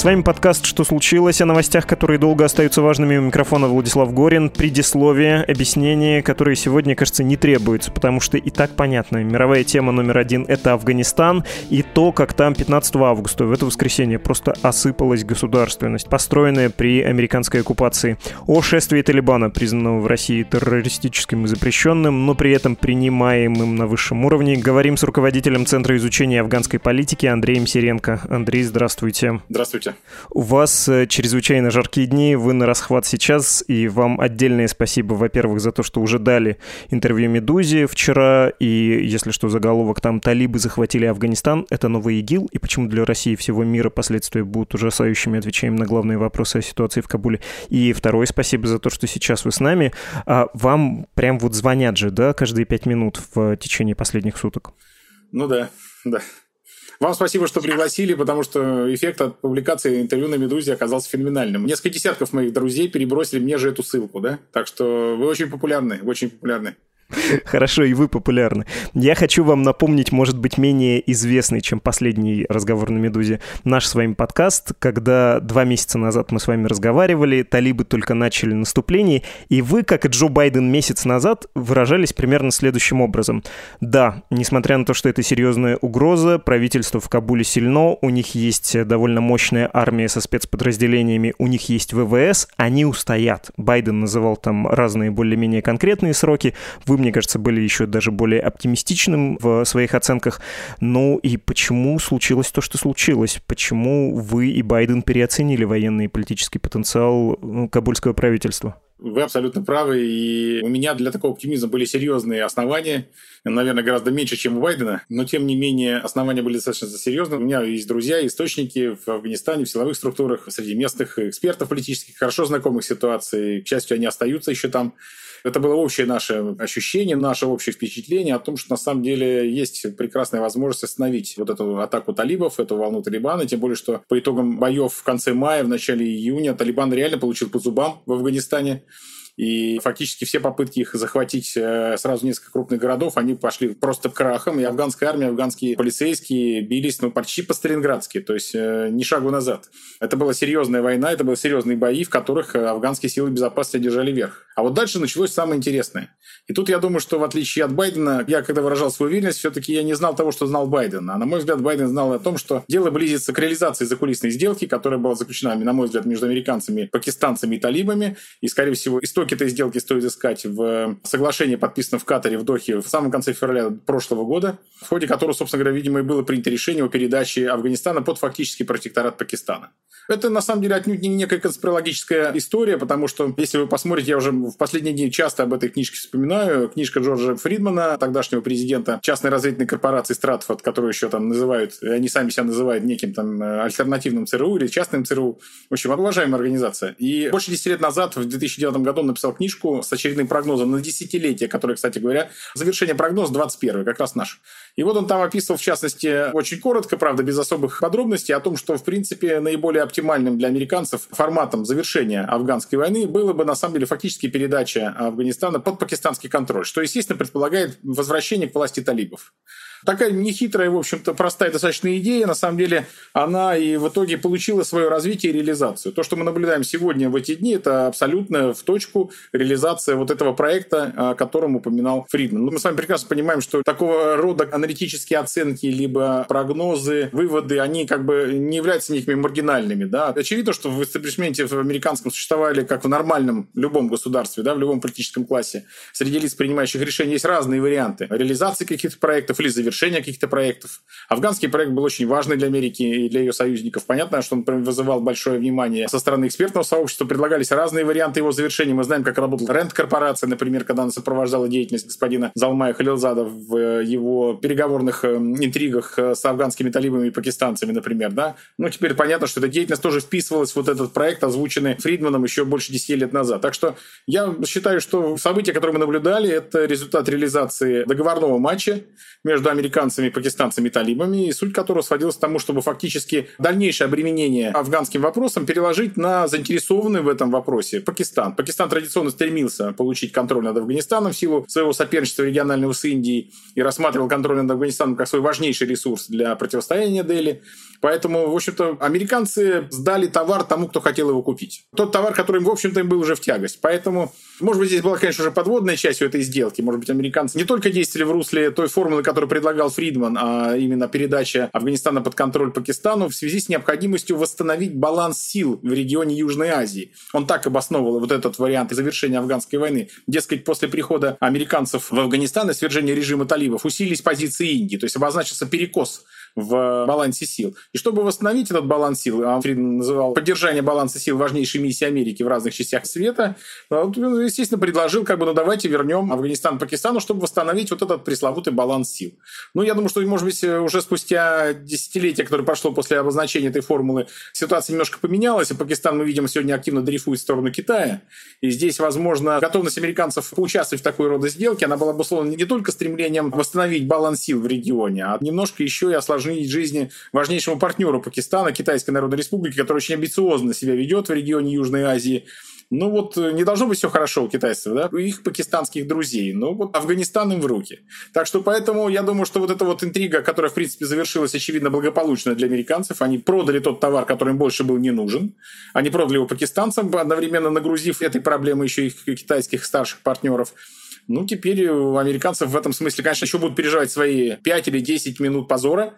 С вами подкаст «Что случилось?» о новостях, которые долго остаются важными. У микрофона Владислав Горин. Предисловие, объяснение, которые сегодня, кажется, не требуются, потому что и так понятно. Мировая тема номер один — это Афганистан и то, как там 15 августа, в это воскресенье, просто осыпалась государственность, построенная при американской оккупации. О шествии Талибана, признанного в России террористическим и запрещенным, но при этом принимаемым на высшем уровне, говорим с руководителем Центра изучения афганской политики Андреем Сиренко. Андрей, здравствуйте. Здравствуйте. У вас э, чрезвычайно жаркие дни, вы на расхват сейчас, и вам отдельное спасибо, во-первых, за то, что уже дали интервью «Медузе» вчера, и, если что, заголовок там «Талибы захватили Афганистан», это новый ИГИЛ, и почему для России и всего мира последствия будут ужасающими, отвечаем на главные вопросы о ситуации в Кабуле. И второе спасибо за то, что сейчас вы с нами. А вам прям вот звонят же, да, каждые пять минут в течение последних суток? Ну да, да. Вам спасибо, что пригласили, потому что эффект от публикации интервью на «Медузе» оказался феноменальным. Несколько десятков моих друзей перебросили мне же эту ссылку, да? Так что вы очень популярны, очень популярны. Хорошо, и вы популярны. Я хочу вам напомнить, может быть, менее известный, чем последний разговор на «Медузе», наш с вами подкаст, когда два месяца назад мы с вами разговаривали, талибы только начали наступление, и вы, как и Джо Байден месяц назад, выражались примерно следующим образом. Да, несмотря на то, что это серьезная угроза, правительство в Кабуле сильно, у них есть довольно мощная армия со спецподразделениями, у них есть ВВС, они устоят. Байден называл там разные более-менее конкретные сроки, вы мне кажется, были еще даже более оптимистичным в своих оценках. Ну и почему случилось то, что случилось? Почему вы и Байден переоценили военный и политический потенциал ну, кабульского правительства? Вы абсолютно правы, и у меня для такого оптимизма были серьезные основания, наверное, гораздо меньше, чем у Байдена, но тем не менее основания были достаточно серьезные. У меня есть друзья, источники в Афганистане, в силовых структурах, среди местных экспертов политических, хорошо знакомых ситуаций. К счастью, они остаются еще там. Это было общее наше ощущение, наше общее впечатление о том, что на самом деле есть прекрасная возможность остановить вот эту атаку талибов, эту волну Талибана, тем более, что по итогам боев в конце мая, в начале июня Талибан реально получил по зубам в Афганистане. И фактически все попытки их захватить э, сразу несколько крупных городов, они пошли просто крахом. И афганская армия, афганские полицейские бились ну, почти по-сталинградски, то есть э, ни шагу назад. Это была серьезная война, это были серьезные бои, в которых э, афганские силы безопасности держали верх. А вот дальше началось самое интересное. И тут я думаю, что в отличие от Байдена, я когда выражал свою уверенность, все-таки я не знал того, что знал Байден. А на мой взгляд, Байден знал о том, что дело близится к реализации закулисной сделки, которая была заключена, на мой взгляд, между американцами, пакистанцами и талибами. И, скорее всего, истоки Истоки этой сделки стоит искать в соглашении, подписанном в Катаре, в Дохе в самом конце февраля прошлого года, в ходе которого, собственно говоря, видимо, и было принято решение о передаче Афганистана под фактический протекторат Пакистана. Это, на самом деле, отнюдь не некая конспирологическая история, потому что, если вы посмотрите, я уже в последние дни часто об этой книжке вспоминаю, книжка Джорджа Фридмана, тогдашнего президента частной разведывательной корпорации Стратфорд, которую еще там называют, они сами себя называют неким там э, альтернативным ЦРУ или частным ЦРУ. В общем, уважаемая организация. И больше 10 лет назад, в 2009 году, написал книжку с очередным прогнозом на десятилетие, который, кстати говоря, завершение прогноза 21 как раз наш. И вот он там описывал, в частности, очень коротко, правда, без особых подробностей, о том, что, в принципе, наиболее оптимальным для американцев форматом завершения афганской войны было бы, на самом деле, фактически передача Афганистана под пакистанский контроль, что, естественно, предполагает возвращение к власти талибов. Такая нехитрая, в общем-то, простая достаточно идея. На самом деле, она и в итоге получила свое развитие и реализацию. То, что мы наблюдаем сегодня в эти дни, это абсолютно в точку реализация вот этого проекта, о котором упоминал Фридман. Ну, мы с вами прекрасно понимаем, что такого рода аналитические оценки, либо прогнозы, выводы, они как бы не являются некими маргинальными. Да? Очевидно, что в эстаблишменте в американском существовали, как в нормальном любом государстве, да, в любом политическом классе, среди лиц, принимающих решения, есть разные варианты реализации каких-то проектов или завершения завершения каких-то проектов. Афганский проект был очень важный для Америки и для ее союзников. Понятно, что он вызывал большое внимание со стороны экспертного сообщества. Предлагались разные варианты его завершения. Мы знаем, как работала Рент-корпорация, например, когда она сопровождала деятельность господина Залмая Халилзада в э, его переговорных э, интригах э, с афганскими талибами и пакистанцами, например. Да? Ну, теперь понятно, что эта деятельность тоже вписывалась в вот этот проект, озвученный Фридманом еще больше 10 лет назад. Так что я считаю, что события, которые мы наблюдали, это результат реализации договорного матча между американцами, пакистанцами и талибами, и суть которого сводилась к тому, чтобы фактически дальнейшее обременение афганским вопросом переложить на заинтересованный в этом вопросе Пакистан. Пакистан традиционно стремился получить контроль над Афганистаном в силу своего соперничества регионального с Индией и рассматривал контроль над Афганистаном как свой важнейший ресурс для противостояния Дели. Поэтому, в общем-то, американцы сдали товар тому, кто хотел его купить. Тот товар, который, в общем-то, им был уже в тягость. Поэтому, может быть, здесь была, конечно, уже подводная часть этой сделки. Может быть, американцы не только действовали в русле той формулы, которую предлагал Фридман, а именно передача Афганистана под контроль Пакистану в связи с необходимостью восстановить баланс сил в регионе Южной Азии. Он так обосновывал вот этот вариант завершения афганской войны. Дескать, после прихода американцев в Афганистан и свержения режима талибов усилились позиции Индии, то есть обозначился перекос в балансе сил. И чтобы восстановить этот баланс сил, а называл поддержание баланса сил важнейшей миссией Америки в разных частях света, он, естественно, предложил, как бы, ну давайте вернем Афганистан Пакистану, чтобы восстановить вот этот пресловутый баланс сил. Ну, я думаю, что, может быть, уже спустя десятилетия, которое прошло после обозначения этой формулы, ситуация немножко поменялась, и Пакистан, мы видим, сегодня активно дрейфует в сторону Китая. И здесь, возможно, готовность американцев поучаствовать в такой рода сделке, она была обусловлена не только стремлением восстановить баланс сил в регионе, а немножко еще и осложнить осложнить жизни важнейшему партнеру Пакистана, Китайской Народной Республики, который очень амбициозно себя ведет в регионе Южной Азии. Ну вот э, не должно быть все хорошо у китайцев, да, у их пакистанских друзей. Ну вот Афганистан им в руки. Так что поэтому я думаю, что вот эта вот интрига, которая в принципе завершилась очевидно благополучно для американцев, они продали тот товар, который им больше был не нужен. Они продали его пакистанцам, одновременно нагрузив этой проблемой еще их китайских старших партнеров. Ну, теперь у американцев в этом смысле, конечно, еще будут переживать свои 5 или 10 минут позора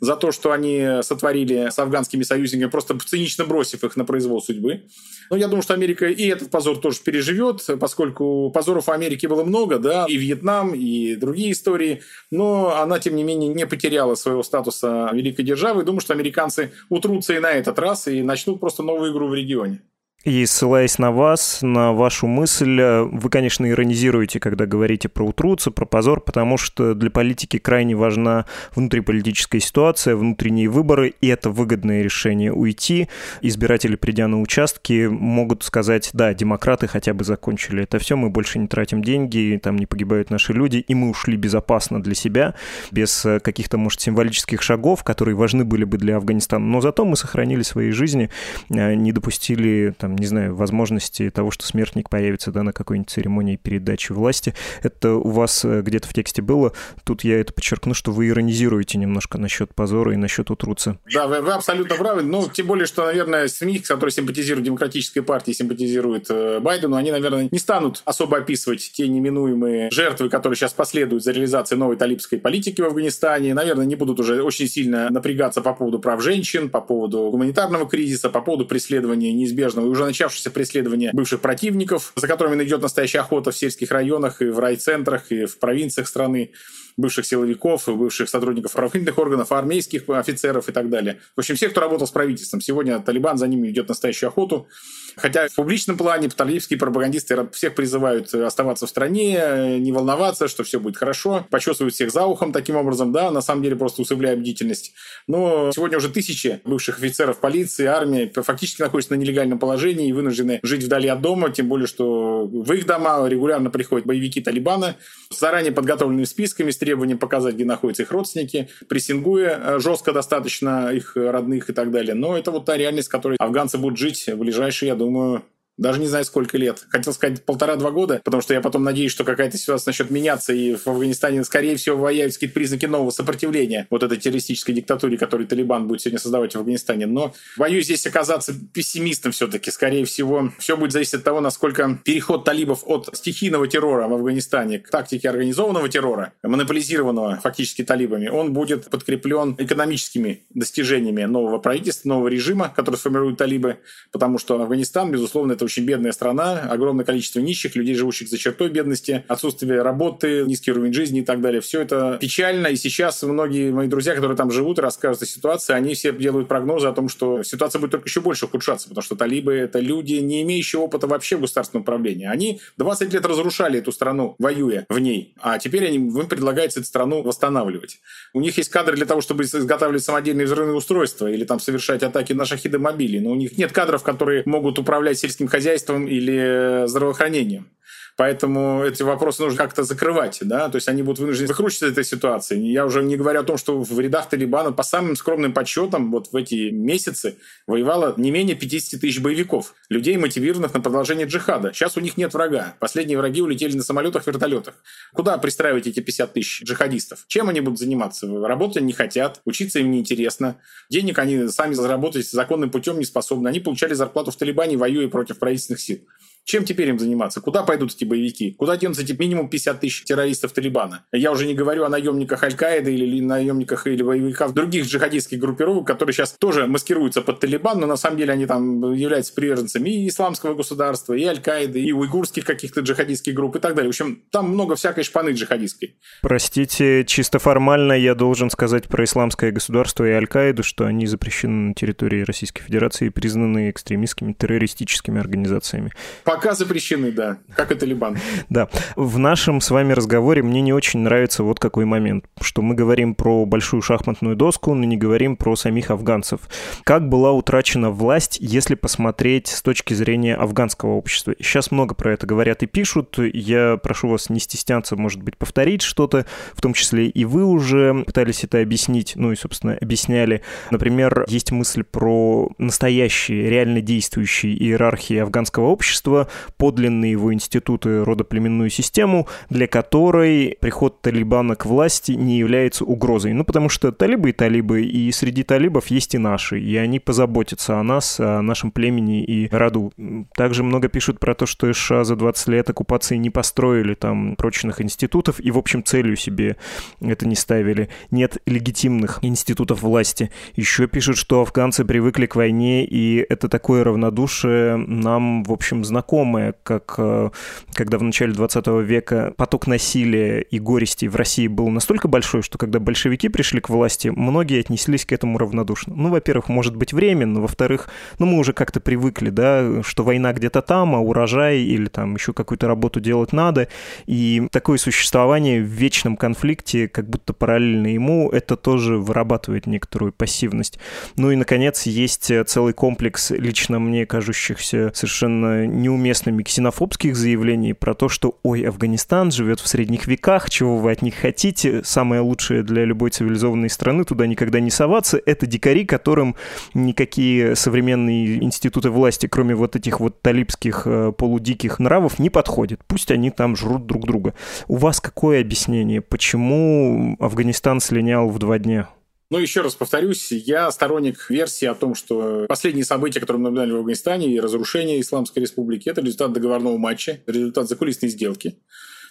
за то, что они сотворили с афганскими союзниками, просто цинично бросив их на произвол судьбы. Но я думаю, что Америка и этот позор тоже переживет, поскольку позоров в Америке было много, да, и Вьетнам, и другие истории, но она, тем не менее, не потеряла своего статуса великой державы. Думаю, что американцы утрутся и на этот раз и начнут просто новую игру в регионе. И ссылаясь на вас, на вашу мысль, э, вы, конечно, иронизируете, когда говорите про утруться, про позор, потому что для политики крайне важна внутриполитическая ситуация, внутренние выборы, и это выгодное решение уйти. Избиратели, придя на участки, могут сказать, да, демократы хотя бы закончили это все, мы больше не тратим деньги, там не погибают наши люди, и мы ушли безопасно для себя, без э, каких-то, может, символических шагов, которые важны были бы для Афганистана. Но зато мы сохранили свои жизни, э, не допустили там, не знаю, возможности того, что смертник появится да, на какой-нибудь церемонии передачи власти. Это у вас э, где-то в тексте было. Тут я это подчеркну, что вы иронизируете немножко насчет позора и насчет утруца. Да, вы, вы абсолютно правы. Ну, тем более, что, наверное, СМИ, которые симпатизируют демократической партии, симпатизируют э, Байдену, они, наверное, не станут особо описывать те неминуемые жертвы, которые сейчас последуют за реализацией новой талибской политики в Афганистане. Наверное, не будут уже очень сильно напрягаться по поводу прав женщин, по поводу гуманитарного кризиса, по поводу преследования неизбежного и уже начавшееся преследование бывших противников, за которыми идет настоящая охота в сельских районах и в райцентрах, и в провинциях страны бывших силовиков, бывших сотрудников правоохранительных органов, армейских офицеров и так далее. В общем, всех, кто работал с правительством. Сегодня Талибан за ними ведет настоящую охоту. Хотя в публичном плане талибские пропагандисты всех призывают оставаться в стране, не волноваться, что все будет хорошо, почесывают всех за ухом таким образом, да, на самом деле просто усыпляя бдительность. Но сегодня уже тысячи бывших офицеров полиции, армии фактически находятся на нелегальном положении и вынуждены жить вдали от дома, тем более, что в их дома регулярно приходят боевики Талибана с заранее подготовленными списками, с требованием показать, где находятся их родственники, прессингуя э, жестко достаточно их родных и так далее. Но это вот та реальность, в которой афганцы будут жить в ближайшие, я думаю, даже не знаю, сколько лет. Хотел сказать полтора-два года, потому что я потом надеюсь, что какая-то ситуация начнет меняться, и в Афганистане, скорее всего, появятся какие-то признаки нового сопротивления вот этой террористической диктатуре, которую Талибан будет сегодня создавать в Афганистане. Но боюсь здесь оказаться пессимистом все-таки. Скорее всего, все будет зависеть от того, насколько переход талибов от стихийного террора в Афганистане к тактике организованного террора, монополизированного фактически талибами, он будет подкреплен экономическими достижениями нового правительства, нового режима, который сформируют талибы, потому что Афганистан, безусловно, это очень бедная страна, огромное количество нищих, людей, живущих за чертой бедности, отсутствие работы, низкий уровень жизни и так далее. Все это печально, и сейчас многие мои друзья, которые там живут и рассказывают о ситуации, они все делают прогнозы о том, что ситуация будет только еще больше ухудшаться, потому что талибы — это люди, не имеющие опыта вообще в государственном управлении. Они 20 лет разрушали эту страну, воюя в ней, а теперь они, им предлагается эту страну восстанавливать. У них есть кадры для того, чтобы изготавливать самодельные взрывные устройства или там совершать атаки на шахиды-мобили, но у них нет кадров, которые могут управлять сельским хозяйством или здравоохранением. Поэтому эти вопросы нужно как-то закрывать, да, то есть они будут вынуждены выкручиваться этой ситуации. Я уже не говорю о том, что в рядах Талибана по самым скромным подсчетам вот в эти месяцы воевало не менее 50 тысяч боевиков, людей, мотивированных на продолжение джихада. Сейчас у них нет врага. Последние враги улетели на самолетах, вертолетах. Куда пристраивать эти 50 тысяч джихадистов? Чем они будут заниматься? Работать не хотят, учиться им неинтересно. Денег они сами заработать законным путем не способны. Они получали зарплату в Талибане, воюя против правительственных сил. Чем теперь им заниматься? Куда пойдут эти боевики? Куда денутся эти минимум 50 тысяч террористов Талибана? Я уже не говорю о наемниках Аль-Каиды или наемниках или боевиках других джихадистских группировок, которые сейчас тоже маскируются под Талибан, но на самом деле они там являются приверженцами и исламского государства, и Аль-Каиды, и уйгурских каких-то джихадистских групп и так далее. В общем, там много всякой шпаны джихадистской. Простите, чисто формально я должен сказать про исламское государство и Аль-Каиду, что они запрещены на территории Российской Федерации и признаны экстремистскими террористическими организациями. Пока запрещены, да, как и Талибан. Да. В нашем с вами разговоре мне не очень нравится вот какой момент, что мы говорим про большую шахматную доску, но не говорим про самих афганцев. Как была утрачена власть, если посмотреть с точки зрения афганского общества? Сейчас много про это говорят и пишут. Я прошу вас не стесняться, может быть, повторить что-то, в том числе и вы уже пытались это объяснить, ну и, собственно, объясняли. Например, есть мысль про настоящие, реально действующие иерархии афганского общества, подлинные его институты родоплеменную систему, для которой приход Талибана к власти не является угрозой. Ну, потому что талибы и талибы, и среди талибов есть и наши, и они позаботятся о нас, о нашем племени и роду. Также много пишут про то, что США за 20 лет оккупации не построили там прочных институтов, и, в общем, целью себе это не ставили. Нет легитимных институтов власти. Еще пишут, что афганцы привыкли к войне, и это такое равнодушие нам, в общем, знакомо знакомое, как э, когда в начале 20 века поток насилия и горести в России был настолько большой, что когда большевики пришли к власти, многие отнеслись к этому равнодушно. Ну, во-первых, может быть, временно, во-вторых, ну, мы уже как-то привыкли, да, что война где-то там, а урожай или там еще какую-то работу делать надо, и такое существование в вечном конфликте, как будто параллельно ему, это тоже вырабатывает некоторую пассивность. Ну и, наконец, есть целый комплекс лично мне кажущихся совершенно неуместных неуместными ксенофобских заявлений про то, что «Ой, Афганистан живет в средних веках, чего вы от них хотите? Самое лучшее для любой цивилизованной страны, туда никогда не соваться. Это дикари, которым никакие современные институты власти, кроме вот этих вот талибских э, полудиких нравов, не подходят. Пусть они там жрут друг друга». У вас какое объяснение? Почему Афганистан слинял в два дня? Ну, еще раз повторюсь, я сторонник версии о том, что последние события, которые мы наблюдали в Афганистане и разрушение Исламской Республики, это результат договорного матча, результат закулисной сделки,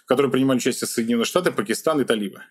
в которой принимали участие Соединенные Штаты, Пакистан и Талибы.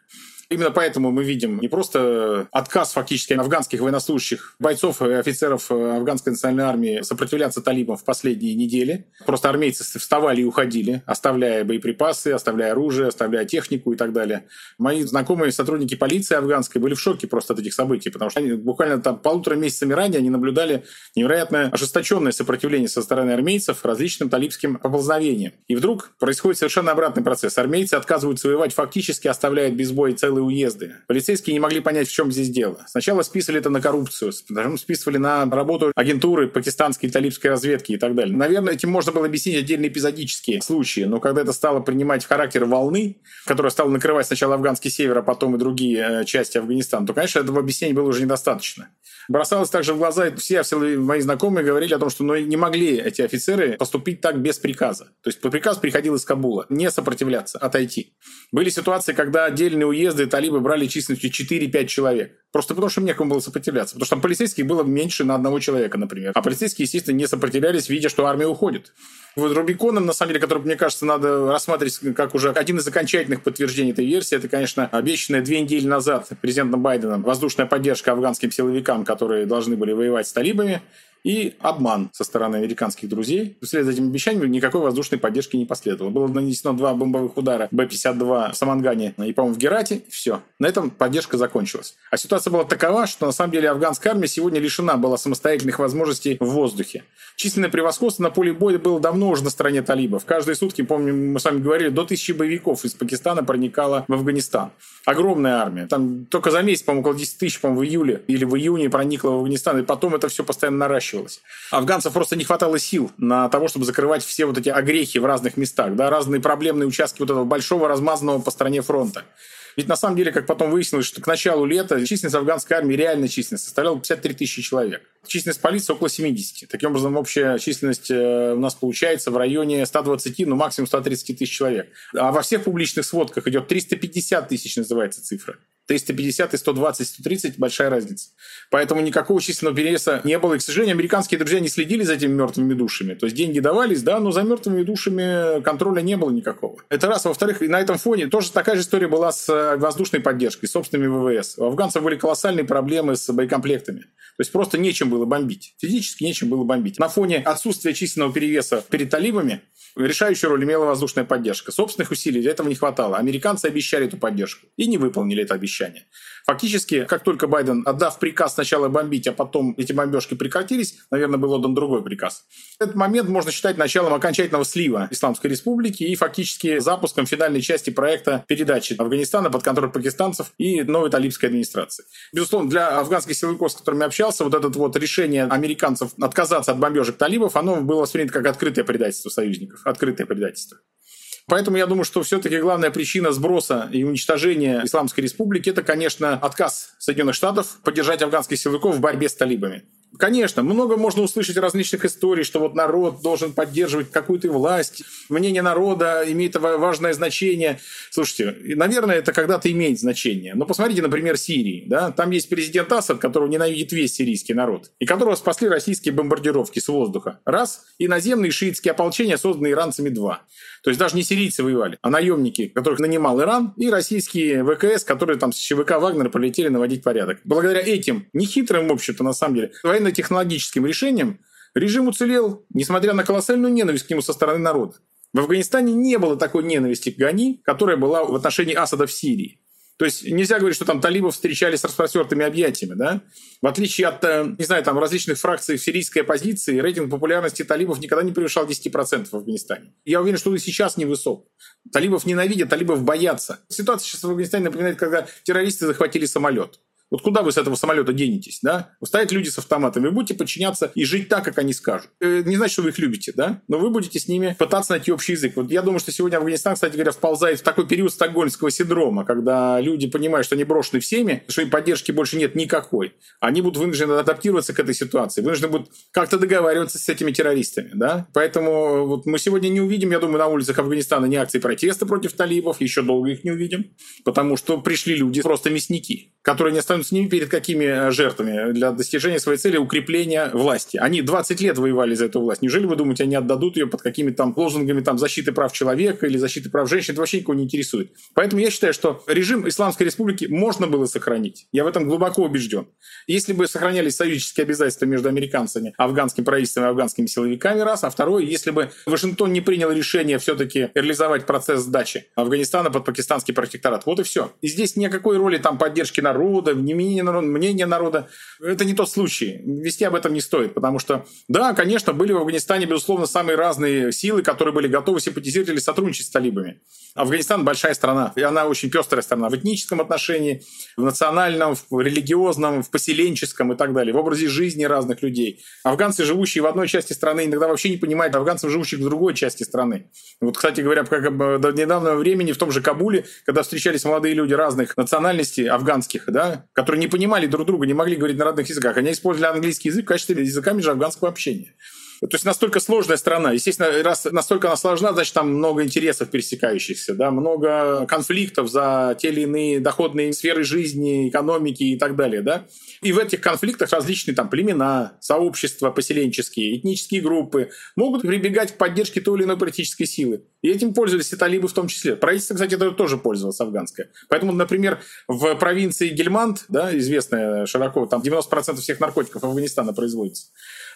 Именно поэтому мы видим не просто отказ фактически афганских военнослужащих, бойцов и офицеров афганской национальной армии сопротивляться талибам в последние недели. Просто армейцы вставали и уходили, оставляя боеприпасы, оставляя оружие, оставляя технику и так далее. Мои знакомые сотрудники полиции афганской были в шоке просто от этих событий, потому что они буквально там полутора месяцами ранее они наблюдали невероятно ожесточенное сопротивление со стороны армейцев различным талибским поползновениям. И вдруг происходит совершенно обратный процесс. Армейцы отказываются воевать, фактически оставляют без боя целые целые уезды. Полицейские не могли понять, в чем здесь дело. Сначала списывали это на коррупцию, потом списывали на работу агентуры пакистанской и талибской разведки и так далее. Наверное, этим можно было объяснить отдельные эпизодические случаи, но когда это стало принимать характер волны, которая стала накрывать сначала афганский север, а потом и другие э, части Афганистана, то, конечно, этого объяснения было уже недостаточно. Бросалось также в глаза, все, все мои знакомые говорили о том, что ну, не могли эти офицеры поступить так без приказа. То есть приказ приходил из Кабула. Не сопротивляться, отойти. Были ситуации, когда отдельные уезды талибы брали численностью 4-5 человек. Просто потому, что некому было сопротивляться. Потому что там полицейских было меньше на одного человека, например. А полицейские, естественно, не сопротивлялись, видя, что армия уходит. Вот Рубиконом, на самом деле, который, мне кажется, надо рассматривать как уже один из окончательных подтверждений этой версии, это, конечно, обещанная две недели назад президентом Байденом воздушная поддержка афганским силовикам, которые должны были воевать с талибами. И обман со стороны американских друзей. Вслед за этим обещанием никакой воздушной поддержки не последовало. Было нанесено два бомбовых удара Б-52 в Самангане и, по-моему, в Герате. Все. На этом поддержка закончилась. А ситуация была такова, что на самом деле афганская армия сегодня лишена была самостоятельных возможностей в воздухе. Численное превосходство на поле боя было давно уже на стороне талибов. Каждые сутки, помню, мы с вами говорили, до тысячи боевиков из Пакистана проникало в Афганистан. Огромная армия. Там только за месяц, по-моему, около 10 тысяч, по-моему, в июле или в июне проникло в Афганистан, и потом это все постоянно наращивалось. Афганцев просто не хватало сил на того, чтобы закрывать все вот эти огрехи в разных местах, да, разные проблемные участки вот этого большого размазанного по стране фронта. Ведь на самом деле, как потом выяснилось, что к началу лета численность афганской армии, реальная численность, составляла 53 тысячи человек. Численность полиции около 70. Таким образом, общая численность э, у нас получается в районе 120, ну максимум 130 тысяч человек. А во всех публичных сводках идет 350 тысяч, называется цифра. 350 и 120, 130 – большая разница. Поэтому никакого численного перевеса не было. И, к сожалению, американские друзья не следили за этими мертвыми душами. То есть деньги давались, да, но за мертвыми душами контроля не было никакого. Это раз. Во-вторых, на этом фоне тоже такая же история была с э, воздушной поддержкой, собственными ВВС. У афганцев были колоссальные проблемы с боекомплектами. То есть просто нечем было бомбить. Физически нечем было бомбить. На фоне отсутствия численного перевеса перед талибами решающую роль имела воздушная поддержка. Собственных усилий для этого не хватало. Американцы обещали эту поддержку и не выполнили это обещание. Фактически, как только Байден, отдав приказ сначала бомбить, а потом эти бомбежки прекратились, наверное, был отдан другой приказ. Этот момент можно считать началом окончательного слива Исламской Республики и фактически запуском финальной части проекта передачи Афганистана под контроль пакистанцев и новой талибской администрации. Безусловно, для афганских силовиков, с которыми общался, вот это вот решение американцев отказаться от бомбежек талибов, оно было воспринято как открытое предательство союзников. Открытое предательство. Поэтому я думаю, что все-таки главная причина сброса и уничтожения Исламской Республики – это, конечно, отказ Соединенных Штатов поддержать афганских силовиков в борьбе с талибами. Конечно, много можно услышать различных историй, что вот народ должен поддерживать какую-то власть, мнение народа имеет важное значение. Слушайте, наверное, это когда-то имеет значение. Но посмотрите, например, Сирии. Да? Там есть президент Асад, которого ненавидит весь сирийский народ, и которого спасли российские бомбардировки с воздуха. Раз. И наземные шиитские ополчения, созданные иранцами. Два. То есть даже не сирийцы воевали, а наемники, которых нанимал Иран, и российские ВКС, которые там с ЧВК Вагнера полетели наводить порядок. Благодаря этим нехитрым, в общем-то, на самом деле, военно-технологическим решениям режим уцелел, несмотря на колоссальную ненависть к нему со стороны народа. В Афганистане не было такой ненависти к Гани, которая была в отношении Асада в Сирии. То есть нельзя говорить, что там талибов встречали с распростертыми объятиями, да? В отличие от, э, не знаю, там различных фракций сирийской оппозиции, рейтинг популярности талибов никогда не превышал 10% в Афганистане. Я уверен, что он и сейчас не высок. Талибов ненавидят, талибов боятся. Ситуация сейчас в Афганистане напоминает, когда террористы захватили самолет. Вот куда вы с этого самолета денетесь, да? Стоят люди с автоматами, вы будете подчиняться и жить так, как они скажут. Э, не значит, что вы их любите, да? Но вы будете с ними пытаться найти общий язык. Вот я думаю, что сегодня Афганистан, кстати говоря, вползает в такой период стокгольмского синдрома, когда люди понимают, что они брошены всеми, что им поддержки больше нет никакой. Они будут вынуждены адаптироваться к этой ситуации, вынуждены будут как-то договариваться с этими террористами, да? Поэтому вот мы сегодня не увидим, я думаю, на улицах Афганистана ни акций протеста против талибов, еще долго их не увидим, потому что пришли люди, просто мясники, которые не останутся ними перед какими э, жертвами для достижения своей цели укрепления власти. Они 20 лет воевали за эту власть. Неужели вы думаете, они отдадут ее под какими-то там лозунгами там, защиты прав человека или защиты прав женщин? Это вообще никого не интересует. Поэтому я считаю, что режим Исламской Республики можно было сохранить. Я в этом глубоко убежден. Если бы сохранялись союзнические обязательства между американцами, афганским правительством и афганскими силовиками, раз. А второе, если бы Вашингтон не принял решение все-таки реализовать процесс сдачи Афганистана под пакистанский протекторат. Вот и все. И здесь никакой роли там поддержки народа, не мнение народа, мнение народа. Это не тот случай. Вести об этом не стоит, потому что, да, конечно, были в Афганистане, безусловно, самые разные силы, которые были готовы симпатизировать или сотрудничать с талибами. Афганистан большая страна, и она очень пестрая страна в этническом отношении, в национальном, в религиозном, в поселенческом и так далее, в образе жизни разных людей. Афганцы, живущие в одной части страны, иногда вообще не понимают афганцев, живущих в другой части страны. Вот, кстати говоря, как до недавнего времени в том же Кабуле, когда встречались молодые люди разных национальностей, афганских, да, которые не понимали друг друга, не могли говорить на родных языках, они использовали английский язык в качестве языка межafганского общения. То есть настолько сложная страна. Естественно, раз настолько она сложна, значит, там много интересов пересекающихся, да, много конфликтов за те или иные доходные сферы жизни, экономики и так далее, да. И в этих конфликтах различные там племена, сообщества поселенческие, этнические группы могут прибегать к поддержке той или иной политической силы. И этим пользовались и талибы в том числе. Правительство, кстати, это тоже пользовалось афганское. Поэтому, например, в провинции Гельманд, да, известная широко, там 90% всех наркотиков Афганистана производится.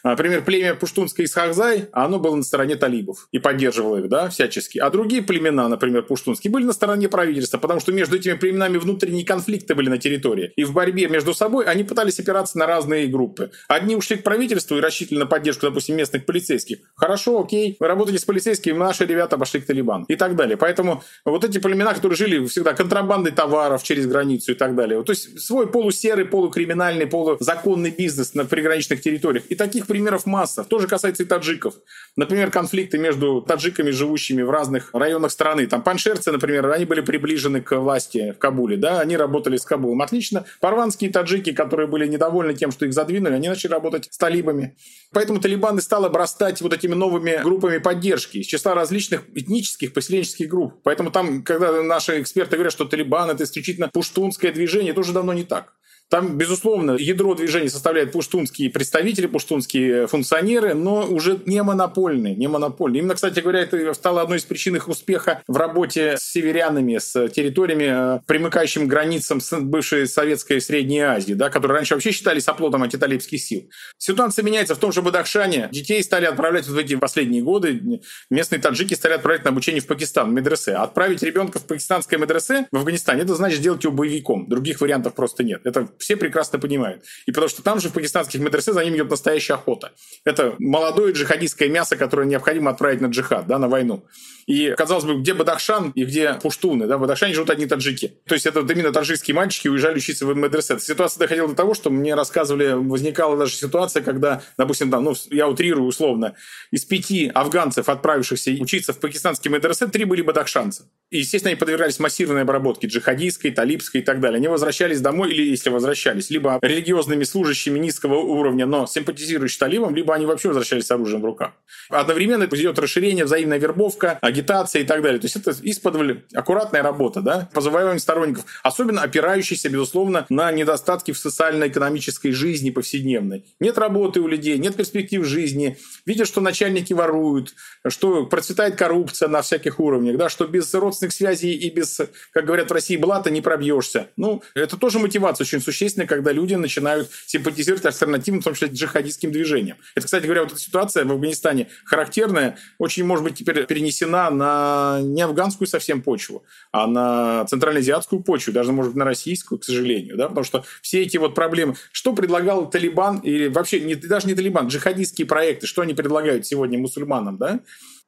Например, племя пуштунское из Хахзай, оно было на стороне талибов и поддерживало их, да, всячески. А другие племена, например, пуштунские, были на стороне правительства, потому что между этими племенами внутренние конфликты были на территории. И в борьбе между собой они пытались опираться на разные группы. Одни ушли к правительству и рассчитывали на поддержку, допустим, местных полицейских. Хорошо, окей, вы работаете с полицейскими, наши ребята обошли к Талибану. И так далее. Поэтому вот эти племена, которые жили всегда контрабандой товаров через границу и так далее. То есть свой полусерый, полукриминальный, полузаконный бизнес на приграничных территориях. И таких примеров масса. Тоже касается и таджиков. Например, конфликты между таджиками, живущими в разных районах страны. Там паншерцы, например, они были приближены к власти в Кабуле. Да? Они работали с Кабулом. Отлично. Парванские таджики, которые были недовольны тем, что их задвинули, они начали работать с талибами. Поэтому Талибан и стал обрастать вот этими новыми группами поддержки из числа различных этнических, поселенческих групп. Поэтому там, когда наши эксперты говорят, что Талибан это исключительно пуштунское движение, это уже давно не так. Там, безусловно, ядро движения составляют пуштунские представители, пуштунские функционеры, но уже не монопольные. Не монопольные. Именно, кстати говоря, это стало одной из причин их успеха в работе с северянами, с территориями, э, примыкающими к границам бывшей советской Средней Азии, да, которые раньше вообще считались оплотом антиталибских сил. Ситуация меняется в том же Бадахшане. Детей стали отправлять в эти последние годы. Местные таджики стали отправлять на обучение в Пакистан, в медресе. Отправить ребенка в пакистанское медресе в Афганистане, это значит сделать его боевиком. Других вариантов просто нет. Это все прекрасно понимают. И потому что там же в пакистанских медресе за ним идет настоящая охота. Это молодое джихадистское мясо, которое необходимо отправить на джихад, да, на войну. И, казалось бы, где Бадахшан и где пуштуны? Да? В Бадахшане живут одни таджики. То есть это именно таджикские мальчики уезжали учиться в медресе. Ситуация доходила до того, что мне рассказывали, возникала даже ситуация, когда, допустим, там, ну, я утрирую условно, из пяти афганцев, отправившихся учиться в пакистанский медресе, три были бадахшанцы. И, естественно, они подвергались массированной обработке джихадистской, талибской и так далее. Они возвращались домой, или если возвращались, либо религиозными служащими низкого уровня, но симпатизирующими талибам, либо они вообще возвращались с оружием в руках. Одновременно идет расширение, взаимная вербовка, агитация и так далее. То есть это из-под аккуратная работа, да, по завоеванию сторонников, особенно опирающаяся, безусловно, на недостатки в социально-экономической жизни повседневной. Нет работы у людей, нет перспектив жизни, видят, что начальники воруют, что процветает коррупция на всяких уровнях, да, что без родственных связей и без, как говорят в России, блата не пробьешься. Ну, это тоже мотивация очень существенная, когда люди начинают симпатизировать альтернативным, в том числе джихадистским движениям. Это, кстати говоря, вот эта ситуация в Афганистане характерная, очень, может быть, теперь перенесена на не афганскую совсем почву, а на центральноазиатскую почву, даже, может быть, на российскую, к сожалению, да, потому что все эти вот проблемы, что предлагал Талибан, или вообще не, даже не Талибан, джихадистские проекты, что они предлагают сегодня мусульманам, да,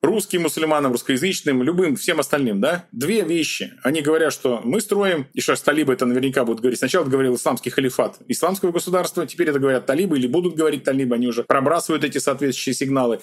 русским мусульманам, русскоязычным, любым, всем остальным, да, две вещи. Они говорят, что мы строим, и что талибы это наверняка будут говорить. Сначала это говорил исламский халифат исламского государства, теперь это говорят талибы или будут говорить талибы, они уже пробрасывают эти соответствующие сигналы.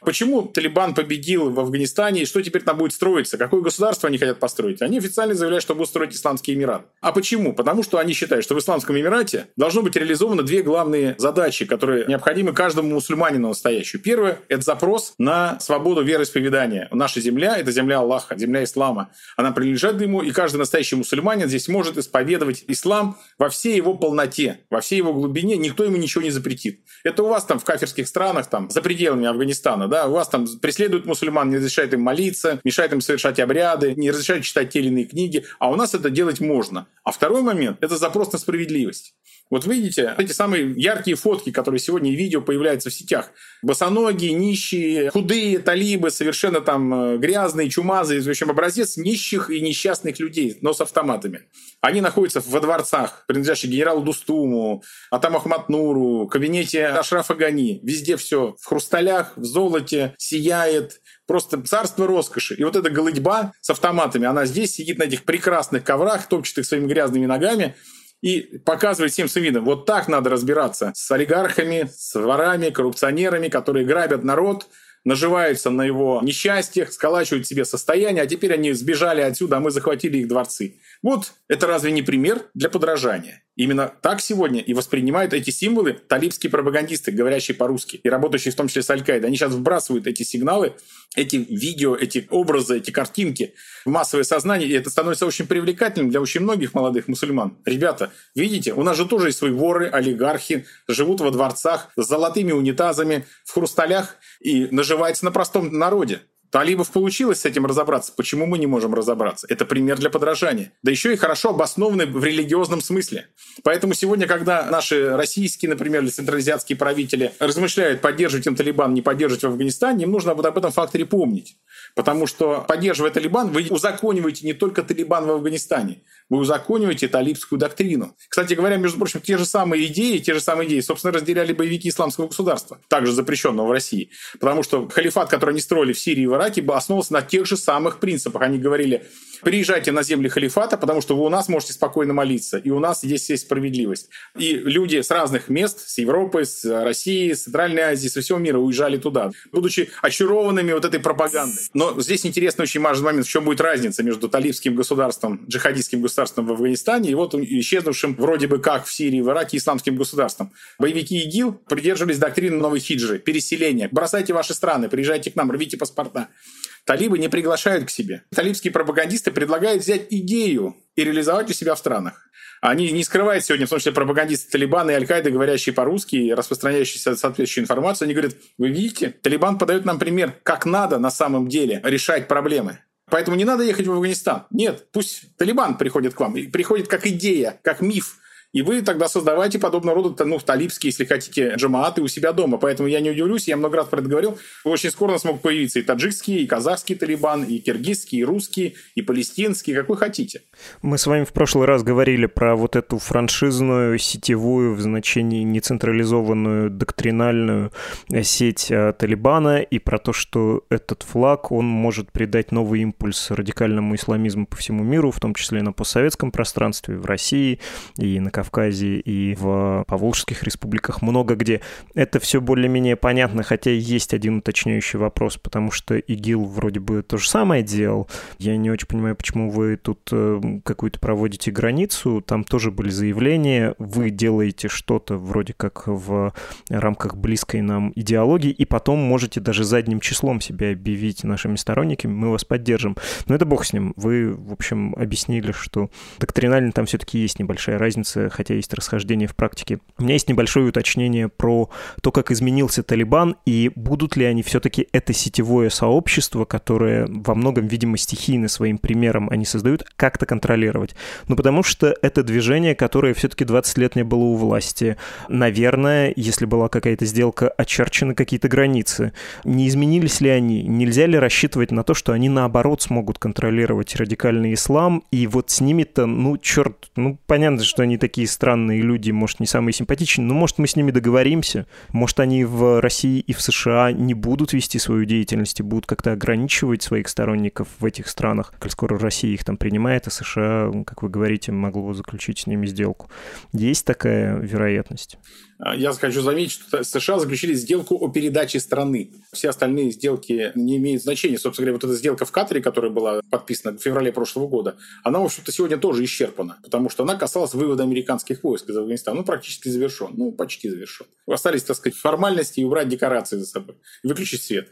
Почему Талибан победил в Афганистане и что теперь там будет строиться? Какое государство они хотят построить? Они официально заявляют, что будут строить Исламский Эмират. А почему? Потому что они считают, что в Исламском Эмирате должно быть реализовано две главные задачи, которые необходимы каждому мусульманину настоящему. Первое – это запрос на свободу вероисповедания. Наша земля – это земля Аллаха, земля ислама. Она принадлежит ему, и каждый настоящий мусульманин здесь может исповедовать ислам во всей его полноте, во всей его глубине. Никто ему ничего не запретит. Это у вас там в кафирских странах, там, за пределами Афганистана, да, у вас там преследуют мусульман, не разрешают им молиться, мешают им совершать обряды, не разрешают читать те или иные книги, а у нас это делать можно. А второй момент – это запрос на справедливость. Вот видите, эти самые яркие фотки, которые сегодня и видео появляются в сетях. Босоногие, нищие, худые талибы, совершенно там э, грязные, чумазые. В общем, образец нищих и несчастных людей, но с автоматами. Они находятся во дворцах, принадлежащих генералу Дустуму, Атам Ахматнуру, кабинете Ашрафа Гани. Везде все в хрусталях, в золоте, сияет, просто царство роскоши. И вот эта голыдьба с автоматами, она здесь сидит на этих прекрасных коврах, топчет их своими грязными ногами, и показывает всем своим видом, вот так надо разбираться с олигархами, с ворами, коррупционерами, которые грабят народ, наживаются на его несчастьях, сколачивают себе состояние, а теперь они сбежали отсюда, а мы захватили их дворцы. Вот это разве не пример для подражания? Именно так сегодня и воспринимают эти символы талибские пропагандисты, говорящие по-русски и работающие в том числе с Аль-Каидой. Они сейчас вбрасывают эти сигналы, эти видео, эти образы, эти картинки в массовое сознание, и это становится очень привлекательным для очень многих молодых мусульман. Ребята, видите, у нас же тоже есть свои воры, олигархи, живут во дворцах с золотыми унитазами, в хрусталях и наживаются на простом народе. Талибов получилось с этим разобраться. Почему мы не можем разобраться? Это пример для подражания. Да еще и хорошо обоснованный в религиозном смысле. Поэтому сегодня, когда наши российские, например, или централизиатские правители размышляют, поддерживать им Талибан, не поддерживать в Афганистане, им нужно вот об этом факторе помнить. Потому что, поддерживая Талибан, вы узакониваете не только Талибан в Афганистане, вы узакониваете талибскую доктрину. Кстати говоря, между прочим, те же самые идеи, те же самые идеи, собственно, разделяли боевики исламского государства, также запрещенного в России. Потому что халифат, который они строили в Сирии и в Ираке, основывался на тех же самых принципах. Они говорили, приезжайте на земли халифата, потому что вы у нас можете спокойно молиться, и у нас здесь есть справедливость. И люди с разных мест, с Европы, с России, с Центральной Азии, со всего мира уезжали туда, будучи очарованными вот этой пропагандой. Но здесь интересный очень важный момент, в чем будет разница между талибским государством, джихадистским государством в Афганистане и вот исчезнувшим вроде бы как в Сирии, в Ираке исламским государством. Боевики ИГИЛ придерживались доктрины новой хиджры, переселения. Бросайте ваши страны, приезжайте к нам, рвите паспорта. Талибы не приглашают к себе. Талибские пропагандисты предлагают взять идею и реализовать у себя в странах. Они не скрывают сегодня, в том числе пропагандисты Талибана и Аль-Каиды, говорящие по-русски и распространяющие соответствующую информацию, они говорят, вы видите, Талибан подает нам пример, как надо на самом деле решать проблемы. Поэтому не надо ехать в Афганистан. Нет, пусть Талибан приходит к вам. И приходит как идея, как миф, и вы тогда создавайте подобного рода, ну, талибские, если хотите, джамааты у себя дома. Поэтому я не удивлюсь, я много раз про это говорил, очень скоро у нас могут появиться и таджикские, и казахский талибан, и киргизский, и русский, и палестинский, какой хотите. Мы с вами в прошлый раз говорили про вот эту франшизную, сетевую, в значении нецентрализованную, доктринальную сеть э, Талибана, и про то, что этот флаг, он может придать новый импульс радикальному исламизму по всему миру, в том числе на постсоветском пространстве, в России и на Кавказе и в Поволжских республиках, много где. Это все более-менее понятно, хотя есть один уточняющий вопрос, потому что ИГИЛ вроде бы то же самое делал. Я не очень понимаю, почему вы тут э, какую-то проводите границу. Там тоже были заявления, вы делаете что-то вроде как в рамках близкой нам идеологии, и потом можете даже задним числом себя объявить нашими сторонниками, мы вас поддержим. Но это бог с ним. Вы, в общем, объяснили, что доктринально там все-таки есть небольшая разница, хотя есть расхождение в практике. У меня есть небольшое уточнение про то, как изменился Талибан, и будут ли они все-таки это сетевое сообщество, которое во многом, видимо, стихийно своим примером они создают, как-то контролировать. Ну, потому что это движение, которое все-таки 20 лет не было у власти. Наверное, если была какая-то сделка, очерчены какие-то границы. Не изменились ли они? Нельзя ли рассчитывать на то, что они, наоборот, смогут контролировать радикальный ислам, и вот с ними-то, ну, черт, ну, понятно, что они такие странные люди, может, не самые симпатичные, но, может, мы с ними договоримся. Может, они в России и в США не будут вести свою деятельность и будут как-то ограничивать своих сторонников в этих странах. Коль скоро Россия их там принимает, а США, как вы говорите, могло заключить с ними сделку. Есть такая вероятность? А, я хочу заметить, что США заключили сделку о передаче страны. Все остальные сделки не имеют значения. Собственно говоря, вот эта сделка в Катаре, которая была подписана в феврале прошлого года, она, в общем-то, сегодня тоже исчерпана, потому что она касалась вывода американских войск из Афганистана. Ну, практически завершен. Ну, почти завершен. Остались, так сказать, формальности и убрать декорации за собой. Выключить свет.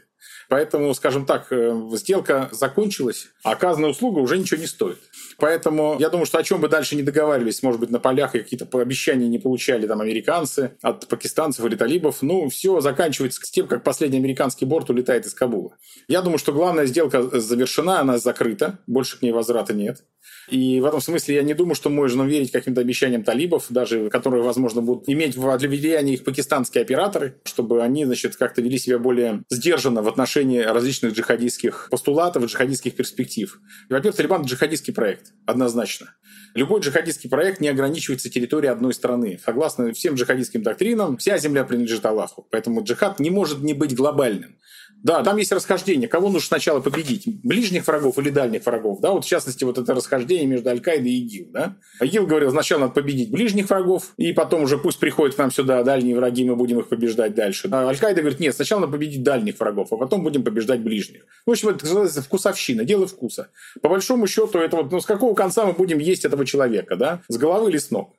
Поэтому, скажем так, э, сделка закончилась, а оказанная услуга уже ничего не стоит. Поэтому я думаю, что о чем бы дальше не договаривались, может быть, на полях какие-то обещания не получали там американцы от пакистанцев или талибов, ну, все заканчивается с тем, как последний американский борт улетает из Кабула. Я думаю, что главная сделка завершена, она закрыта, больше к ней возврата нет. И в этом смысле я не думаю, что можно верить каким-то обещаниям талибов, даже которые, возможно, будут иметь для влияния их пакистанские операторы, чтобы они, значит, как-то вели себя более сдержанно в отношении различных джихадистских постулатов, джихадистских перспектив. Во-первых, Талибан – джихадистский проект, однозначно. Любой джихадистский проект не ограничивается территорией одной страны. Согласно всем джихадистским доктринам, вся земля принадлежит Аллаху. Поэтому джихад не может не быть глобальным. Да, там есть расхождение. Кого нужно сначала победить? Ближних врагов или дальних врагов? Да, вот в частности, вот это расхождение между Аль-Каидой и ИГИЛ. Да? ИГИЛ говорил, сначала надо победить ближних врагов, и потом уже пусть приходят к нам сюда дальние враги, мы будем их побеждать дальше. А Аль-Каида говорит, нет, сначала надо победить дальних врагов, а потом будем побеждать ближних. В общем, это называется вкусовщина, дело вкуса. По большому счету, это вот, ну, с какого конца мы будем есть этого человека, да? С головы или с ног?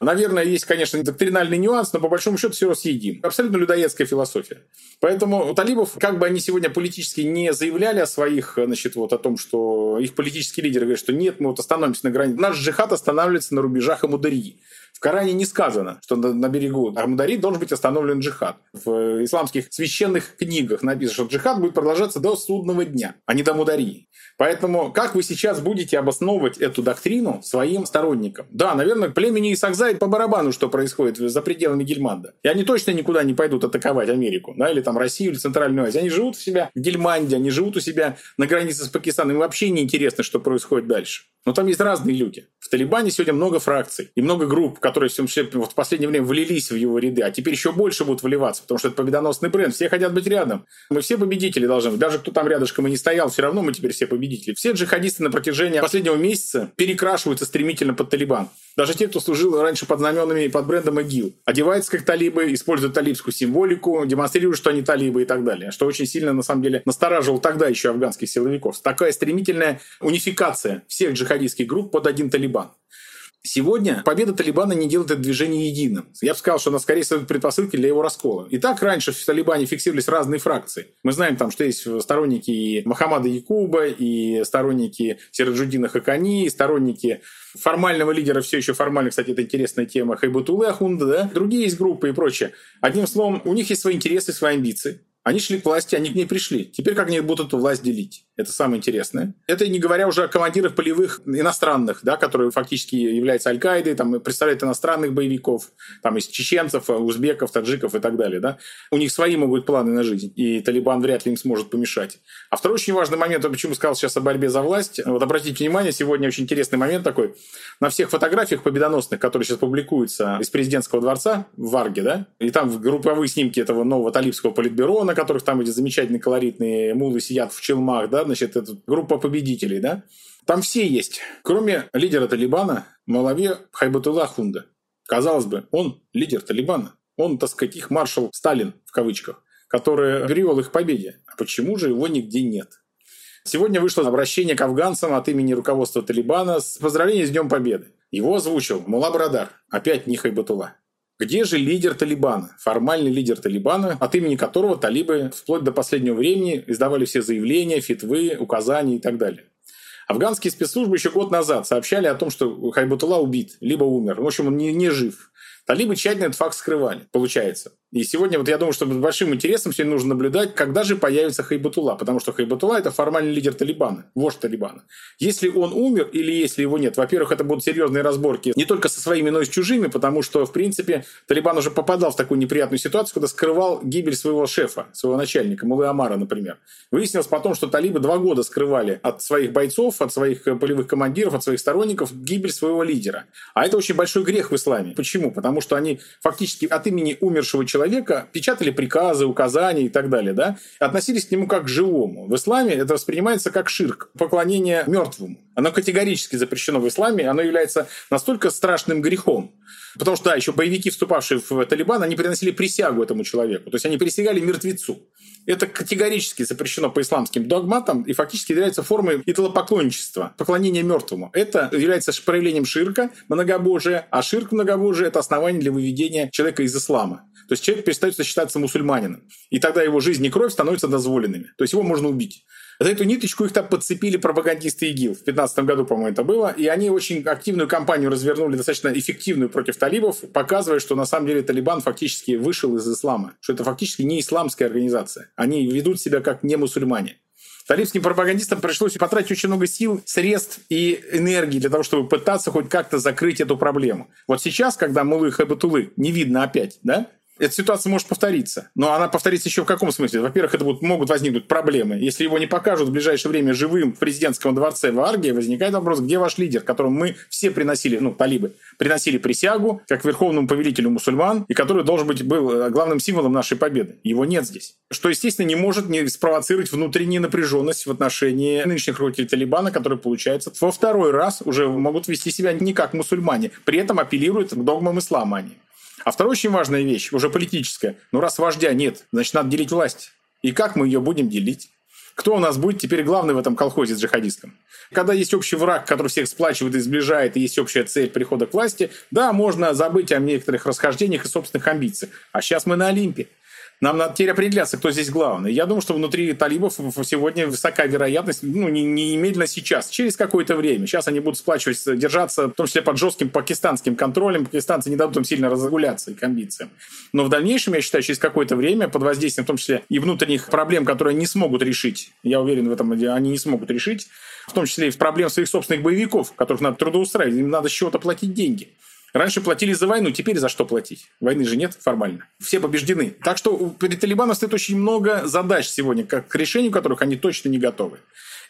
Наверное, есть, конечно, доктринальный нюанс, но по большому счету все съедим. Абсолютно людоедская философия. Поэтому у талибов, как бы они сегодня политически не заявляли о своих, значит, вот о том, что их политические лидеры говорят, что нет, мы вот остановимся на границе. Наш джихад останавливается на рубежах Амударии. В Коране не сказано, что на, на берегу Амудари должен быть остановлен джихад. В исламских священных книгах написано, что джихад будет продолжаться до судного дня, а не до Мударии. Поэтому как вы сейчас будете обосновывать эту доктрину своим сторонникам? Да, наверное, племени Исакзай по барабану, что происходит за пределами Гельманда. И они точно никуда не пойдут атаковать Америку, да, или там Россию, или Центральную Азию. Они живут у себя в Гельманде, они живут у себя на границе с Пакистаном. Им вообще не интересно, что происходит дальше. Но там есть разные люди. В Талибане сегодня много фракций и много групп, которые вот в последнее время влились в его ряды, а теперь еще больше будут вливаться, потому что это победоносный бренд. Все хотят быть рядом. Мы все победители должны быть. Даже кто там рядышком и не стоял, все равно мы теперь все победители. Все джихадисты на протяжении последнего месяца перекрашиваются стремительно под Талибан. Даже те, кто служил раньше под знаменами и под брендом ИГИЛ, одеваются как талибы, используют талибскую символику, демонстрируют, что они талибы и так далее. Что очень сильно, на самом деле, настораживал тогда еще афганских силовиков. Такая стремительная унификация всех джихадистских групп под один Талибан. Сегодня победа Талибана не делает это движение единым. Я бы сказал, что она скорее создает предпосылки для его раскола. И так раньше в Талибане фиксировались разные фракции. Мы знаем, там, что есть сторонники и Махамада Якуба, и сторонники Сираджудина Хакани, и сторонники формального лидера, все еще формально, кстати, это интересная тема, Хайбутулы Ахунда, да? другие есть группы и прочее. Одним словом, у них есть свои интересы, свои амбиции. Они шли к власти, они к ней пришли. Теперь как они будут эту власть делить? Это самое интересное. Это не говоря уже о командирах полевых иностранных, да, которые фактически являются Аль-Каидой, там, представляют иностранных боевиков, там, из чеченцев, узбеков, таджиков и так далее. Да. У них свои могут планы на жизнь, и Талибан вряд ли им сможет помешать. А второй очень важный момент, почему сказал сейчас о борьбе за власть. Вот обратите внимание, сегодня очень интересный момент такой. На всех фотографиях победоносных, которые сейчас публикуются из президентского дворца в Варге, да, и там групповые снимки этого нового талибского политбюро, которых там эти замечательные колоритные мулы сидят в челмах, да, значит, это группа победителей, да. Там все есть, кроме лидера Талибана Малаве Хайбатулла Хунда. Казалось бы, он лидер Талибана. Он, так сказать, их маршал Сталин, в кавычках, который привел их к победе. А почему же его нигде нет? Сегодня вышло обращение к афганцам от имени руководства Талибана с поздравлением с Днем Победы. Его озвучил Мула Брадар, опять не Хайбатулла. Где же лидер Талибана? Формальный лидер Талибана, от имени которого талибы вплоть до последнего времени издавали все заявления, фитвы, указания и так далее. Афганские спецслужбы еще год назад сообщали о том, что Хайбатулла убит, либо умер. В общем, он не, не жив. Талибы тщательно этот факт скрывали, получается. И сегодня, вот я думаю, что большим интересом сегодня нужно наблюдать, когда же появится Хайбатула, потому что Хайбатула – это формальный лидер Талибана, вождь Талибана. Если он умер или если его нет, во-первых, это будут серьезные разборки не только со своими, но и с чужими, потому что, в принципе, Талибан уже попадал в такую неприятную ситуацию, когда скрывал гибель своего шефа, своего начальника, Мулы Амара, например. Выяснилось потом, что талибы два года скрывали от своих бойцов, от своих э, полевых командиров, от своих сторонников гибель своего лидера. А это очень большой грех в исламе. Почему? Потому что они фактически от имени умершего человека человека, печатали приказы, указания и так далее, да, относились к нему как к живому. В исламе это воспринимается как ширк, поклонение мертвому. Оно категорически запрещено в исламе, оно является настолько страшным грехом. Потому что, да, еще боевики, вступавшие в Талибан, они приносили присягу этому человеку. То есть они присягали мертвецу. Это категорически запрещено по исламским догматам и фактически является формой идолопоклонничества, поклонения мертвому. Это является проявлением ширка, многобожия, а ширк многобожия – это основание для выведения человека из ислама. То есть человек перестает считаться мусульманином. И тогда его жизнь и кровь становятся дозволенными. То есть его можно убить. За эту ниточку их там подцепили пропагандисты ИГИЛ. В 2015 году, по-моему, это было. И они очень активную кампанию развернули, достаточно эффективную против талибов, показывая, что на самом деле Талибан фактически вышел из ислама. Что это фактически не исламская организация. Они ведут себя как не мусульмане. Талибским пропагандистам пришлось потратить очень много сил, средств и энергии для того, чтобы пытаться хоть как-то закрыть эту проблему. Вот сейчас, когда Мулы Хабатулы не видно опять, да, эта ситуация может повториться. Но она повторится еще в каком смысле? Во-первых, это будут, могут возникнуть проблемы. Если его не покажут в ближайшее время живым в президентском дворце в Арге, возникает вопрос, где ваш лидер, которому мы все приносили, ну, талибы, приносили присягу, как верховному повелителю мусульман, и который должен быть был э, главным символом нашей победы. Его нет здесь. Что, естественно, не может не спровоцировать внутреннюю напряженность в отношении нынешних руководителей Талибана, которые, получается, во второй раз уже могут вести себя не как мусульмане, при этом апеллируют к догмам ислама они. А вторая очень важная вещь, уже политическая. Ну, раз вождя нет, значит, надо делить власть. И как мы ее будем делить? Кто у нас будет теперь главный в этом колхозе джихадистском? Когда есть общий враг, который всех сплачивает и сближает, и есть общая цель прихода к власти, да, можно забыть о некоторых расхождениях и собственных амбициях. А сейчас мы на Олимпе. Нам надо теперь определяться, кто здесь главный. Я думаю, что внутри талибов сегодня высока вероятность, ну, не, не немедленно сейчас, через какое-то время. Сейчас они будут сплачивать, держаться, в том числе под жестким пакистанским контролем. Пакистанцы не дадут им сильно разгуляться их амбициям. Но в дальнейшем, я считаю, через какое-то время, под воздействием, в том числе и внутренних проблем, которые они не смогут решить, я уверен в этом, они не смогут решить, в том числе и проблем своих собственных боевиков, которых надо трудоустраивать, им надо с чего-то платить деньги. Раньше платили за войну, теперь за что платить? Войны же нет формально. Все побеждены. Так что перед талибаном стоит очень много задач сегодня, как к решению которых они точно не готовы.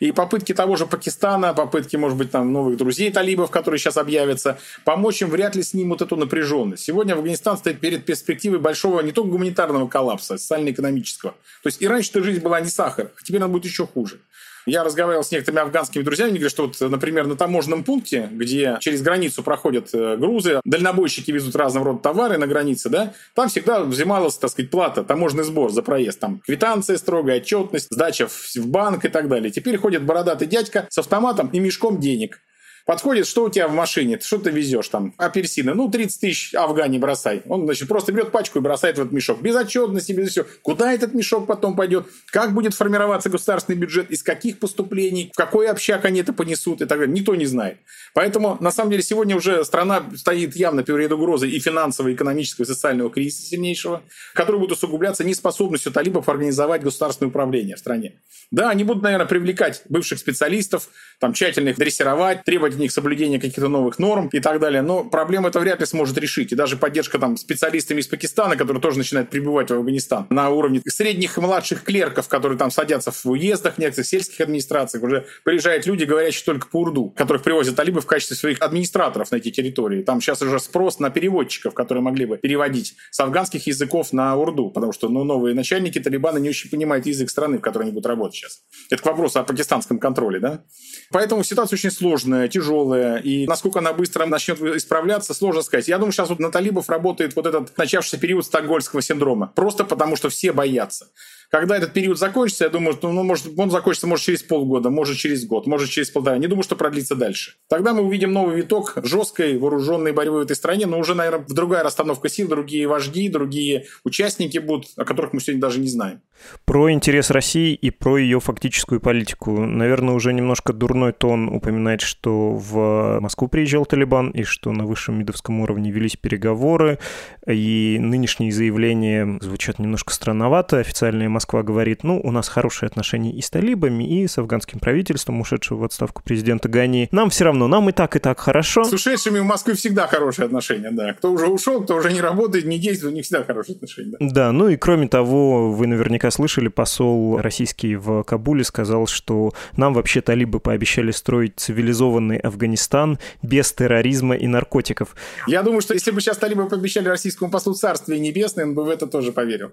И попытки того же Пакистана, попытки, может быть, там новых друзей талибов, которые сейчас объявятся, помочь им вряд ли снимут эту напряженность. Сегодня Афганистан стоит перед перспективой большого не только гуманитарного коллапса, социально-экономического. То есть и раньше-то жизнь была не сахар, а теперь она будет еще хуже. Я разговаривал с некоторыми афганскими друзьями, они говорят, что вот, например, на таможенном пункте, где через границу проходят э, грузы, дальнобойщики везут разного рода товары на границе, да, там всегда взималась, так сказать, плата, таможенный сбор за проезд. Там квитанция строгая, отчетность, сдача в банк и так далее. Теперь ходит бородатый дядька с автоматом и мешком денег. Подходит, что у тебя в машине, что ты везешь там, апельсины, ну, 30 тысяч афгани бросай. Он, значит, просто берет пачку и бросает в этот мешок. Без отчетности, без всего. Куда этот мешок потом пойдет? Как будет формироваться государственный бюджет? Из каких поступлений? В какой общак они это понесут? И так далее. Никто не знает. Поэтому, на самом деле, сегодня уже страна стоит явно перед угрозой и финансового, и экономического, и социального кризиса сильнейшего, который будет усугубляться неспособностью талибов организовать государственное управление в стране. Да, они будут, наверное, привлекать бывших специалистов, там, тщательно их дрессировать, требовать от них соблюдения каких-то новых норм и так далее. Но проблему это вряд ли сможет решить. И даже поддержка там специалистами из Пакистана, которые тоже начинают прибывать в Афганистан на уровне средних и младших клерков, которые там садятся в уездах, некоторых сельских администрациях, уже приезжают люди, говорящие только по урду, которых привозят талибы в качестве своих администраторов на эти территории. Там сейчас уже спрос на переводчиков, которые могли бы переводить с афганских языков на урду, потому что ну, новые начальники Талибана не очень понимают язык страны, в которой они будут работать сейчас. Это к вопросу о пакистанском контроле, да? Поэтому ситуация очень сложная, тяжелая. И насколько она быстро начнет исправляться, сложно сказать. Я думаю, сейчас вот на талибов работает вот этот начавшийся период стокгольмского синдрома. Просто потому, что все боятся. Когда этот период закончится, я думаю, что ну, может, он закончится может через полгода, может через год, может через полтора. Не думаю, что продлится дальше. Тогда мы увидим новый виток жесткой вооруженной борьбы в этой стране, но уже, наверное, другая расстановка сил, другие вожди, другие участники будут, о которых мы сегодня даже не знаем. Про интерес России и про ее фактическую политику. Наверное, уже немножко дурной тон упоминать, что в Москву приезжал Талибан и что на высшем медовском уровне велись переговоры, и нынешние заявления звучат немножко странновато. Официальная Москва говорит, ну, у нас хорошие отношения и с талибами, и с афганским правительством, ушедшего в отставку президента Гани. Нам все равно, нам и так, и так хорошо. С ушедшими в Москве всегда хорошие отношения, да. Кто уже ушел, кто уже не работает, не действует, у них всегда хорошие отношения. Да, да ну и кроме того, вы наверняка слышали, посол российский в Кабуле сказал, что нам вообще талибы пообещали строить цивилизованный Афганистан без терроризма и наркотиков. Я думаю, что если бы сейчас талибы пообещали российскому послу царствие небесное, он бы в это тоже поверил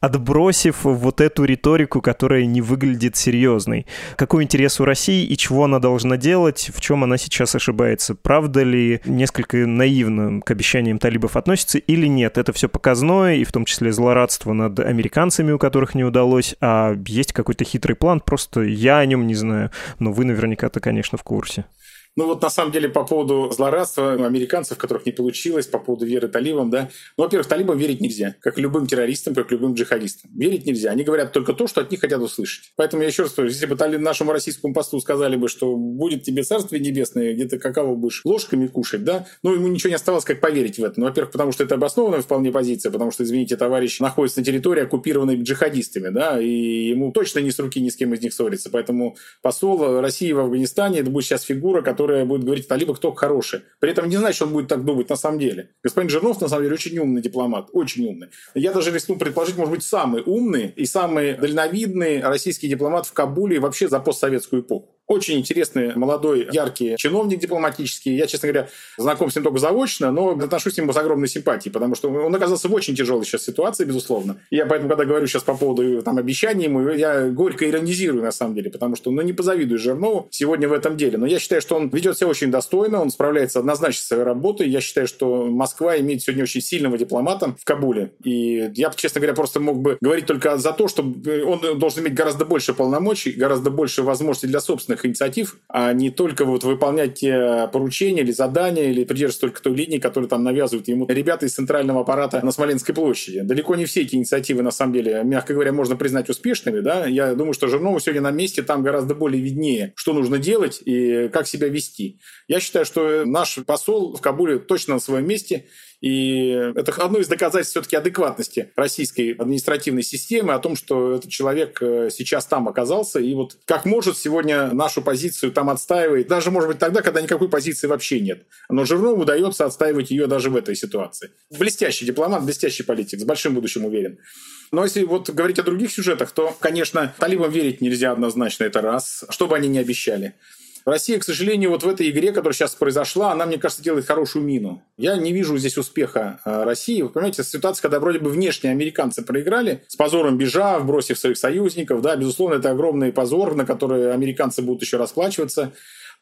отбросив вот эту риторику, которая не выглядит серьезной. Какой интерес у России и чего она должна делать, в чем она сейчас ошибается? Правда ли несколько наивно к обещаниям талибов относится или нет? Это все показное, и в том числе злорадство над американцами, у которых не удалось, а есть какой-то хитрый план, просто я о нем не знаю, но вы наверняка-то, конечно, в курсе. Ну вот на самом деле по поводу злорадства американцев, которых не получилось, по поводу веры талибам, да. Ну, во-первых, талибам верить нельзя, как любым террористам, как любым джихадистам. Верить нельзя. Они говорят только то, что от них хотят услышать. Поэтому я еще раз говорю, если бы нашему российскому посту сказали бы, что будет тебе царствие небесное, где-то какао будешь ложками кушать, да, ну, ему ничего не оставалось, как поверить в это. Ну, во-первых, потому что это обоснованная вполне позиция, потому что, извините, товарищ находится на территории, оккупированной джихадистами, да, и ему точно ни с руки ни с кем из них ссориться. Поэтому посол России в Афганистане, это будет сейчас фигура, которая которая будет говорить талибы, кто хороший. При этом не значит, что он будет так думать на самом деле. Господин Жирнов, на самом деле, очень умный дипломат. Очень умный. Я даже рискну предположить, может быть, самый умный и самый дальновидный российский дипломат в Кабуле и вообще за постсоветскую эпоху. Очень интересный, молодой, яркий чиновник дипломатический. Я, честно говоря, знаком с ним только заочно, но отношусь к нему с огромной симпатией, потому что он оказался в очень тяжелой сейчас ситуации, безусловно. Я поэтому, когда говорю сейчас по поводу там, обещаний ему, я горько иронизирую, на самом деле, потому что, ну, не позавидую Жирнову сегодня в этом деле. Но я считаю, что он ведет себя очень достойно, он справляется однозначно со своей работой. Я считаю, что Москва имеет сегодня очень сильного дипломата в Кабуле. И я, честно говоря, просто мог бы говорить только за то, что он должен иметь гораздо больше полномочий, гораздо больше возможностей для собственных собственных инициатив, а не только вот выполнять те поручения или задания, или придерживаться только той линии, которую там навязывают ему ребята из центрального аппарата на Смоленской площади. Далеко не все эти инициативы, на самом деле, мягко говоря, можно признать успешными. Да? Я думаю, что Жирнову сегодня на месте там гораздо более виднее, что нужно делать и как себя вести. Я считаю, что наш посол в Кабуле точно на своем месте, и это одно из доказательств все-таки адекватности российской административной системы, о том, что этот человек э, сейчас там оказался, и вот как может сегодня нашу позицию там отстаивает, даже, может быть, тогда, когда никакой позиции вообще нет. Но Жирнову удается отстаивать ее даже в этой ситуации. Блестящий дипломат, блестящий политик, с большим будущим уверен. Но если вот говорить о других сюжетах, то, конечно, талибам верить нельзя однозначно, это раз, что бы они ни обещали. Россия, к сожалению, вот в этой игре, которая сейчас произошла, она, мне кажется, делает хорошую мину. Я не вижу здесь успеха э, России. Вы понимаете, ситуация, когда вроде бы внешние американцы проиграли, с позором бежав, бросив своих союзников, да, безусловно, это огромный позор, на который американцы будут еще расплачиваться.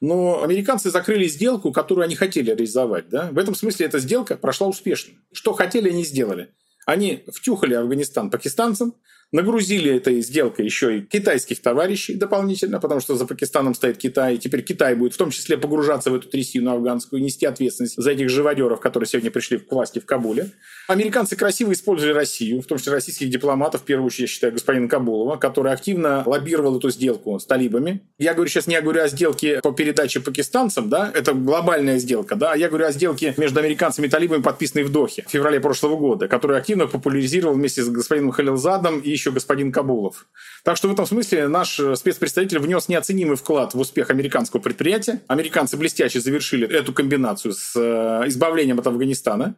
Но американцы закрыли сделку, которую они хотели реализовать. Да? В этом смысле эта сделка прошла успешно. Что хотели, они сделали. Они втюхали Афганистан пакистанцам, Нагрузили этой сделкой еще и китайских товарищей дополнительно, потому что за Пакистаном стоит Китай. И теперь Китай будет в том числе погружаться в эту трясину афганскую, нести ответственность за этих живодеров, которые сегодня пришли к власти в Кабуле. Американцы красиво использовали Россию, в том числе российских дипломатов, в первую очередь, я считаю, господина Кабулова, который активно лоббировал эту сделку с талибами. Я говорю сейчас не говорю о сделке по передаче пакистанцам, да, это глобальная сделка, да, я говорю о сделке между американцами и талибами, подписанной в Дохе в феврале прошлого года, которую активно популяризировал вместе с господином Халилзадом и еще господин Кабулов. Так что в этом смысле наш спецпредставитель внес неоценимый вклад в успех американского предприятия. Американцы блестяще завершили эту комбинацию с э, избавлением от Афганистана.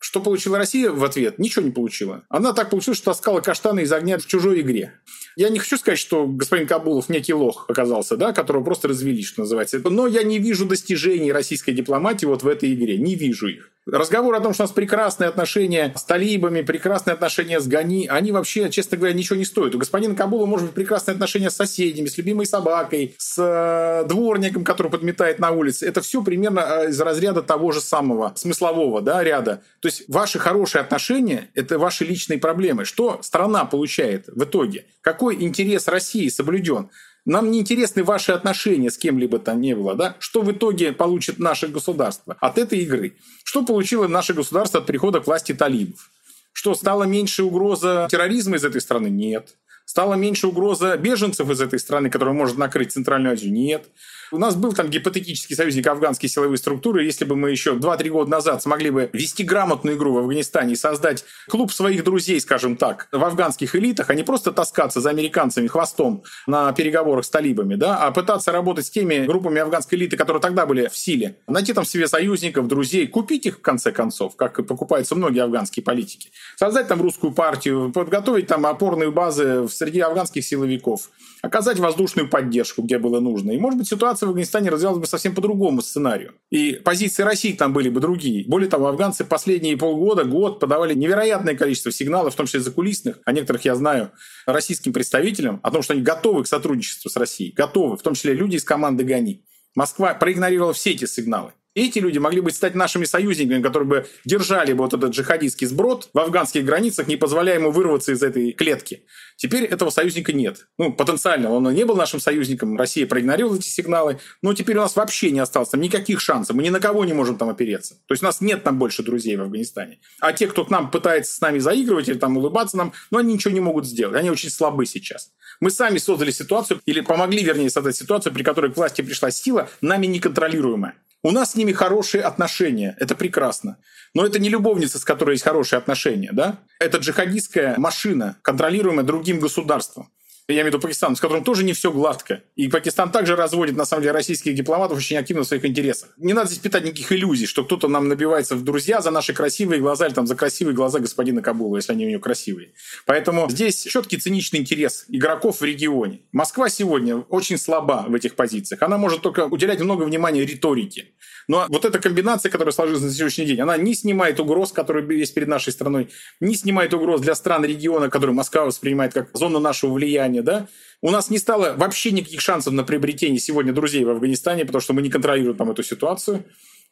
Что получила Россия в ответ? Ничего не получила. Она так получилось, что таскала каштаны из огня в чужой игре. Я не хочу сказать, что господин Кабулов некий лох оказался, да, которого просто развели, что называется. Но я не вижу достижений российской дипломатии вот в этой игре. Не вижу их. Разговор о том, что у нас прекрасные отношения с талибами, прекрасные отношения с Гани, они вообще, честно говоря, ничего не стоят. У господина Кабула может быть прекрасные отношения с соседями, с любимой собакой, с э, дворником, который подметает на улице. Это все примерно э, из разряда того же самого смыслового да, ряда. То есть ваши хорошие отношения – это ваши личные проблемы. Что страна получает в итоге? Какой интерес России соблюден? Нам не интересны ваши отношения с кем-либо там не было, да? Что в итоге получит наше государство от этой игры? Что получило наше государство от прихода к власти талибов? Что, стала меньше угроза терроризма из этой страны? Нет. Стала меньше угроза беженцев из этой страны, которая может накрыть Центральную Азию? Нет. У нас был там гипотетический союзник афганские силовые структуры. Если бы мы еще 2-3 года назад смогли бы вести грамотную игру в Афганистане и создать клуб своих друзей, скажем так, в афганских элитах, а не просто таскаться за американцами хвостом на переговорах с талибами, да, а пытаться работать с теми группами афганской элиты, которые тогда были в силе, найти там себе союзников, друзей, купить их в конце концов, как покупаются многие афганские политики, создать там русскую партию, подготовить там опорные базы среди афганских силовиков, оказать воздушную поддержку, где было нужно. И, может быть, ситуация в Афганистане развивалась бы совсем по другому сценарию. И позиции России там были бы другие. Более того, афганцы последние полгода, год подавали невероятное количество сигналов, в том числе закулисных, о некоторых я знаю, российским представителям, о том, что они готовы к сотрудничеству с Россией. Готовы, в том числе люди из команды ГАНИ. Москва проигнорировала все эти сигналы эти люди могли бы стать нашими союзниками, которые бы держали бы вот этот джихадистский сброд в афганских границах, не позволяя ему вырваться из этой клетки. Теперь этого союзника нет. Ну, потенциально он не был нашим союзником, Россия проигнорировала эти сигналы, но теперь у нас вообще не осталось там никаких шансов, мы ни на кого не можем там опереться. То есть у нас нет там больше друзей в Афганистане. А те, кто к нам пытается с нами заигрывать или там улыбаться нам, ну, они ничего не могут сделать, они очень слабы сейчас. Мы сами создали ситуацию, или помогли, вернее, создать ситуацию, при которой к власти пришла сила, нами неконтролируемая. У нас с ними хорошие отношения, это прекрасно. Но это не любовница, с которой есть хорошие отношения, да? Это джихадистская машина, контролируемая другим государством. Я имею в виду Пакистан, с которым тоже не все гладко. И Пакистан также разводит, на самом деле, российских дипломатов очень активно в своих интересах. Не надо здесь питать никаких иллюзий, что кто-то нам набивается в друзья за наши красивые глаза или там за красивые глаза господина Кабула, если они у него красивые. Поэтому здесь четкий циничный интерес игроков в регионе. Москва сегодня очень слаба в этих позициях. Она может только уделять много внимания риторике. Но вот эта комбинация, которая сложилась на сегодняшний день, она не снимает угроз, которые есть перед нашей страной, не снимает угроз для стран региона, которые Москва воспринимает как зону нашего влияния, да, у нас не стало вообще никаких шансов на приобретение сегодня друзей в Афганистане, потому что мы не контролируем там эту ситуацию.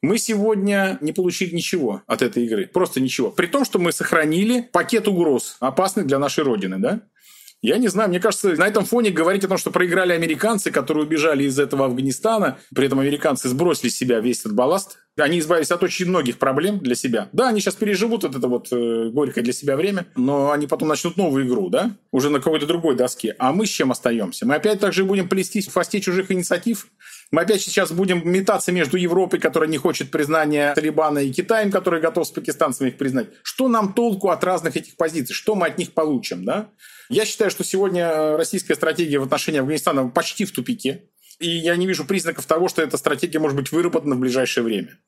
Мы сегодня не получили ничего от этой игры. Просто ничего. При том, что мы сохранили пакет угроз, опасных для нашей Родины, да? Я не знаю, мне кажется, на этом фоне говорить о том, что проиграли американцы, которые убежали из этого Афганистана, при этом американцы сбросили с себя весь этот балласт, они избавились от очень многих проблем для себя. Да, они сейчас переживут вот это вот э, горькое для себя время, но они потом начнут новую игру, да, уже на какой-то другой доске. А мы с чем остаемся? Мы опять также будем плестись в хвосте чужих инициатив, мы опять сейчас будем метаться между Европой, которая не хочет признания Талибана, и Китаем, который готов с пакистанцами их признать. Что нам толку от разных этих позиций? Что мы от них получим? Да? Я считаю, что сегодня российская стратегия в отношении Афганистана почти в тупике. И я не вижу признаков того, что эта стратегия может быть выработана в ближайшее время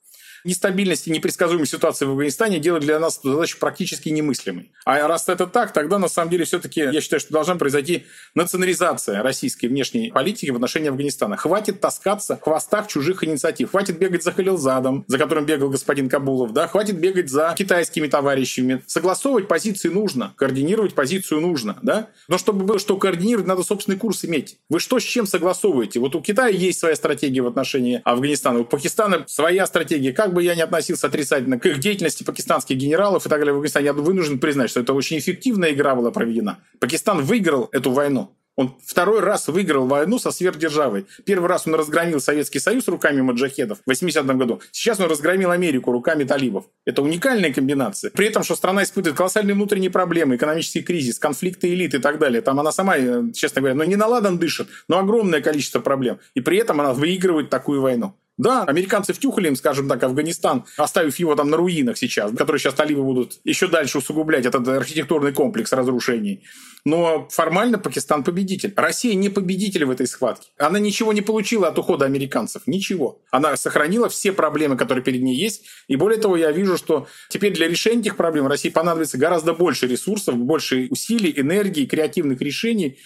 нестабильность и непредсказуемость ситуации в Афганистане делают для нас эту задачу практически немыслимой. А раз это так, тогда на самом деле все-таки я считаю, что должна произойти национализация российской внешней политики в отношении Афганистана. Хватит таскаться в хвостах чужих инициатив. Хватит бегать за Халилзадом, за которым бегал господин Кабулов. Да? Хватит бегать за китайскими товарищами. Согласовывать позиции нужно, координировать позицию нужно. Да? Но чтобы было что координировать, надо собственный курс иметь. Вы что с чем согласовываете? Вот у Китая есть своя стратегия в отношении Афганистана, у Пакистана своя стратегия. Как бы бы я не относился отрицательно к их деятельности пакистанских генералов и так далее в Афганистане, я вынужден признать, что это очень эффективная игра была проведена. Пакистан выиграл эту войну. Он второй раз выиграл войну со сверхдержавой. Первый раз он разгромил Советский Союз руками маджахедов в 80-м году. Сейчас он разгромил Америку руками талибов. Это уникальная комбинация. При этом, что страна испытывает колоссальные внутренние проблемы, экономический кризис, конфликты элит и так далее. Там она сама, э, честно говоря, ну не наладан дышит, но огромное количество проблем. И при этом она выигрывает такую войну. Да, американцы втюхали им, скажем так, Афганистан, оставив его там на руинах сейчас, которые сейчас талибы будут еще дальше усугублять этот архитектурный комплекс разрушений. Но формально Пакистан победитель. Россия не победитель в этой схватке. Она ничего не получила от ухода американцев. Ничего. Она сохранила все проблемы, которые перед ней есть. И более того, я вижу, что теперь для решения этих проблем России понадобится гораздо больше ресурсов, больше усилий, энергии, креативных решений,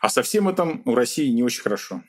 а со всем этом у России не очень хорошо.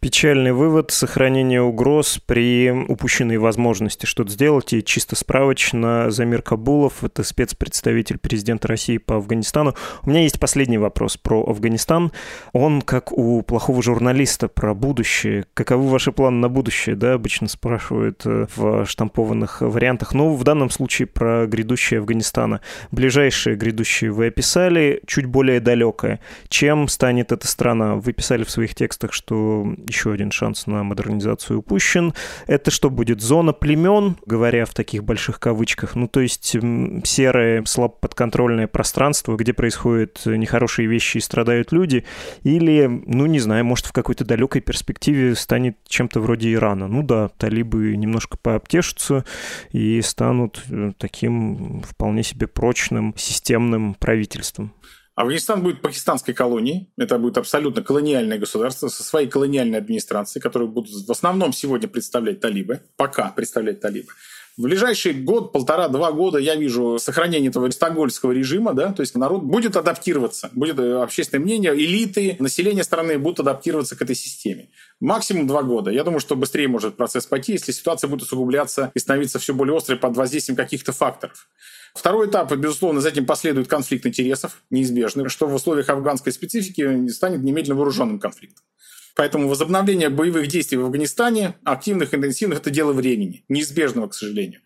Печальный вывод. Сохранение угроз при упущенной возможности что-то сделать. И чисто справочно, Замир Кабулов, это спецпредставитель президента России по Афганистану. У меня есть последний вопрос про Афганистан. Он как у плохого журналиста про будущее. Каковы ваши планы на будущее? Да, обычно спрашивают э, в штампованных вариантах. Но в данном случае про грядущее Афганистана. Ближайшее грядущее вы описали, чуть более далекое. Чем станет эта страна. Вы писали в своих текстах, что еще один шанс на модернизацию упущен. Это что будет? Зона племен, говоря в таких больших кавычках, ну то есть серое, слабо подконтрольное пространство, где происходят нехорошие вещи и страдают люди, или, ну не знаю, может в какой-то далекой перспективе станет чем-то вроде Ирана. Ну да, талибы немножко пообтешутся и станут э, таким вполне себе прочным системным правительством. Афганистан будет пакистанской колонией. Это будет абсолютно колониальное государство со своей колониальной администрацией, которую будут в основном сегодня представлять талибы, пока представлять талибы. В ближайший год, полтора, два года я вижу сохранение этого стокгольмского режима, да, то есть народ будет адаптироваться, будет э, общественное мнение, элиты, население страны будут адаптироваться к этой системе. Максимум два года. Я думаю, что быстрее может процесс пойти, если ситуация будет усугубляться и становиться все более острой под воздействием каких-то факторов. Второй этап, безусловно, за этим последует конфликт интересов, неизбежный, что в условиях афганской специфики станет немедленно вооруженным конфликтом. Поэтому возобновление боевых действий в Афганистане, активных, интенсивных, это дело времени, неизбежного, к сожалению.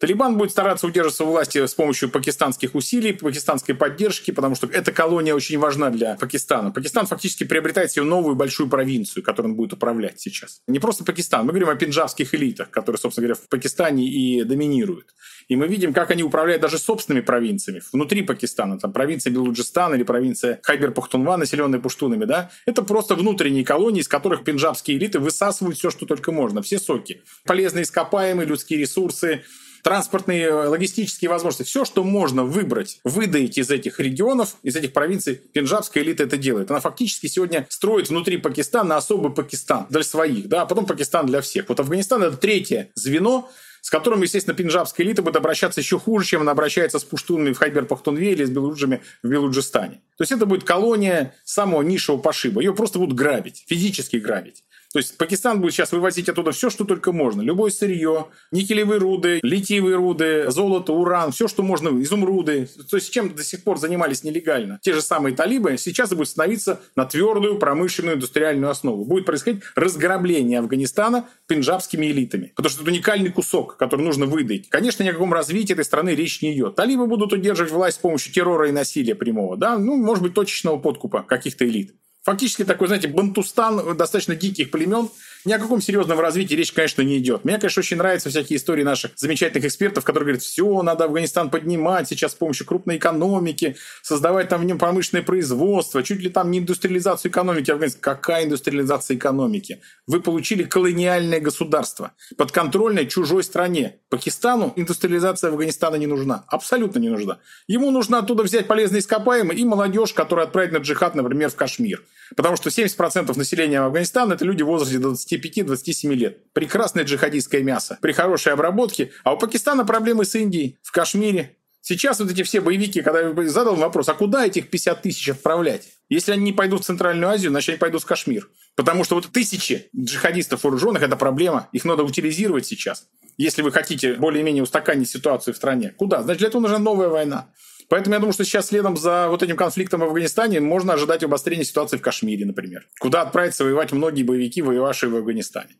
Талибан будет стараться удерживаться у власти с помощью пакистанских усилий, пакистанской поддержки, потому что эта колония очень важна для Пакистана. Пакистан фактически приобретает себе новую большую провинцию, которую он будет управлять сейчас. Не просто Пакистан, мы говорим о пенджабских элитах, которые, собственно говоря, в Пакистане и доминируют. И мы видим, как они управляют даже собственными провинциями внутри Пакистана. Там провинция Белуджистан или провинция Хайбер-Пухтунва, населенная пуштунами, да? Это просто внутренние колонии, из которых пенджабские элиты высасывают все, что только можно, все соки. Полезные ископаемые, людские ресурсы, транспортные, э, логистические возможности. Все, что можно выбрать, выдать из этих регионов, из этих провинций, пенджабская элита это делает. Она фактически сегодня строит внутри Пакистана особый Пакистан для своих, да, а потом Пакистан для всех. Вот Афганистан это третье звено, с которым, естественно, пенджабская элита будет обращаться еще хуже, чем она обращается с пуштунами в Хайбер-Пахтунве или с белуджами в Белуджистане. То есть это будет колония самого низшего пошиба. Ее просто будут грабить, физически грабить. То есть Пакистан будет сейчас вывозить оттуда все, что только можно. Любое сырье, никелевые руды, литиевые руды, золото, уран, все, что можно, изумруды. То есть чем до сих пор занимались нелегально те же самые талибы, сейчас будет становиться на твердую промышленную индустриальную основу. Будет происходить разграбление Афганистана пенджабскими элитами. Потому что это уникальный кусок, который нужно выдать. Конечно, ни о каком развитии этой страны речь не идет. Талибы будут удерживать власть с помощью террора и насилия прямого. Да? Ну, может быть, точечного подкупа каких-то элит. Фактически такой, знаете, бантустан достаточно диких племен, ни о каком серьезном развитии речь, конечно, не идет. Мне, конечно, очень нравятся всякие истории наших замечательных экспертов, которые говорят, все, надо Афганистан поднимать сейчас с помощью крупной экономики, создавать там в нем промышленное производство, чуть ли там не индустриализацию экономики Афганистана. Какая индустриализация экономики? Вы получили колониальное государство, подконтрольное чужой стране. Пакистану индустриализация Афганистана не нужна. Абсолютно не нужна. Ему нужно оттуда взять полезные ископаемые и молодежь, которая отправит на джихад, например, в Кашмир. Потому что 70% населения Афганистана – это люди в возрасте 25-27 лет. Прекрасное джихадистское мясо при хорошей обработке. А у Пакистана проблемы с Индией, в Кашмире. Сейчас вот эти все боевики, когда я задал вопрос, а куда этих 50 тысяч отправлять? Если они не пойдут в Центральную Азию, значит, они пойдут в Кашмир. Потому что вот тысячи джихадистов вооруженных – это проблема. Их надо утилизировать сейчас. Если вы хотите более-менее устаканить ситуацию в стране. Куда? Значит, для этого нужна новая война. Поэтому я думаю, что сейчас следом за вот этим конфликтом в Афганистане можно ожидать обострения ситуации в Кашмире, например, куда отправятся воевать многие боевики, воевавшие в Афганистане.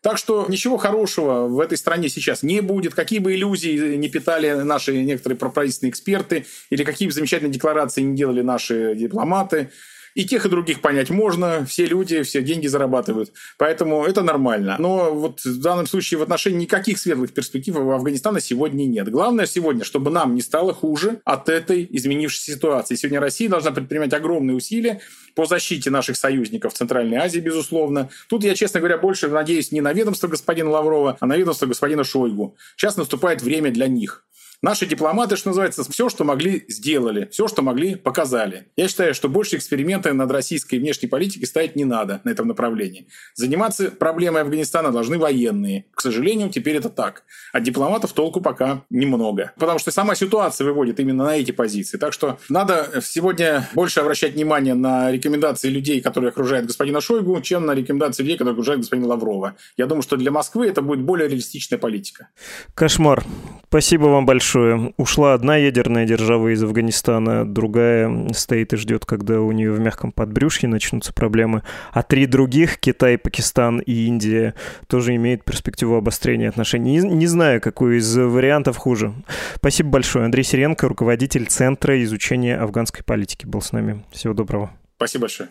Так что ничего хорошего в этой стране сейчас не будет. Какие бы иллюзии не питали наши некоторые проправительственные эксперты, или какие бы замечательные декларации не делали наши дипломаты, и тех, и других понять можно. Все люди, все деньги зарабатывают. Поэтому это нормально. Но вот в данном случае в отношении никаких светлых перспектив в Афганистана сегодня нет. Главное сегодня, чтобы нам не стало хуже от этой изменившейся ситуации. Сегодня Россия должна предпринимать огромные усилия по защите наших союзников в Центральной Азии, безусловно. Тут я, честно говоря, больше надеюсь не на ведомство господина Лаврова, а на ведомство господина Шойгу. Сейчас наступает время для них. Наши дипломаты, что называется, все, что могли, сделали. Все, что могли, показали. Я считаю, что больше эксперименты над российской внешней политикой ставить не надо на этом направлении. Заниматься проблемой Афганистана должны военные. К сожалению, теперь это так. А дипломатов толку пока немного. Потому что сама ситуация выводит именно на эти позиции. Так что надо сегодня больше обращать внимание на рекомендации людей, которые окружают господина Шойгу, чем на рекомендации людей, которые окружают господина Лаврова. Я думаю, что для Москвы это будет более реалистичная политика. Кошмар. Спасибо вам большое. Ушла одна ядерная держава из Афганистана, другая стоит и ждет, когда у нее в мягком подбрюшье начнутся проблемы. А три других, Китай, Пакистан и Индия, тоже имеют перспективу обострения отношений. Не, не знаю, какой из вариантов хуже. Спасибо большое. Андрей Сиренко, руководитель Центра изучения афганской политики, был с нами. Всего доброго. Спасибо большое.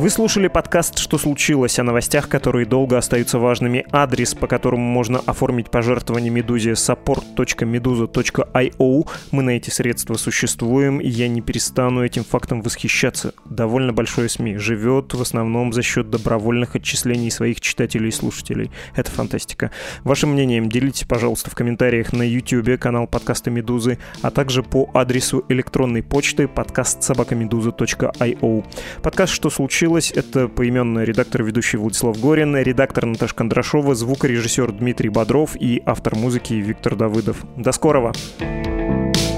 Вы слушали подкаст «Что случилось?» о новостях, которые долго остаются важными. Адрес, по которому можно оформить пожертвование Медузе support.meduza.io. Мы на эти средства существуем, и я не перестану этим фактом восхищаться. Довольно большое СМИ. Живет в основном за счет добровольных отчислений своих читателей и слушателей. Это фантастика. Вашим мнением делитесь, пожалуйста, в комментариях на YouTube, канал подкаста Медузы, а также по адресу электронной почты подкаст собакамедуза.io. Подкаст «Что случилось?» Случилось. Это поименный редактор ведущий Владислав Горин, редактор Наташа Кондрашова, звукорежиссер Дмитрий Бодров и автор музыки Виктор Давыдов. До скорого! Thank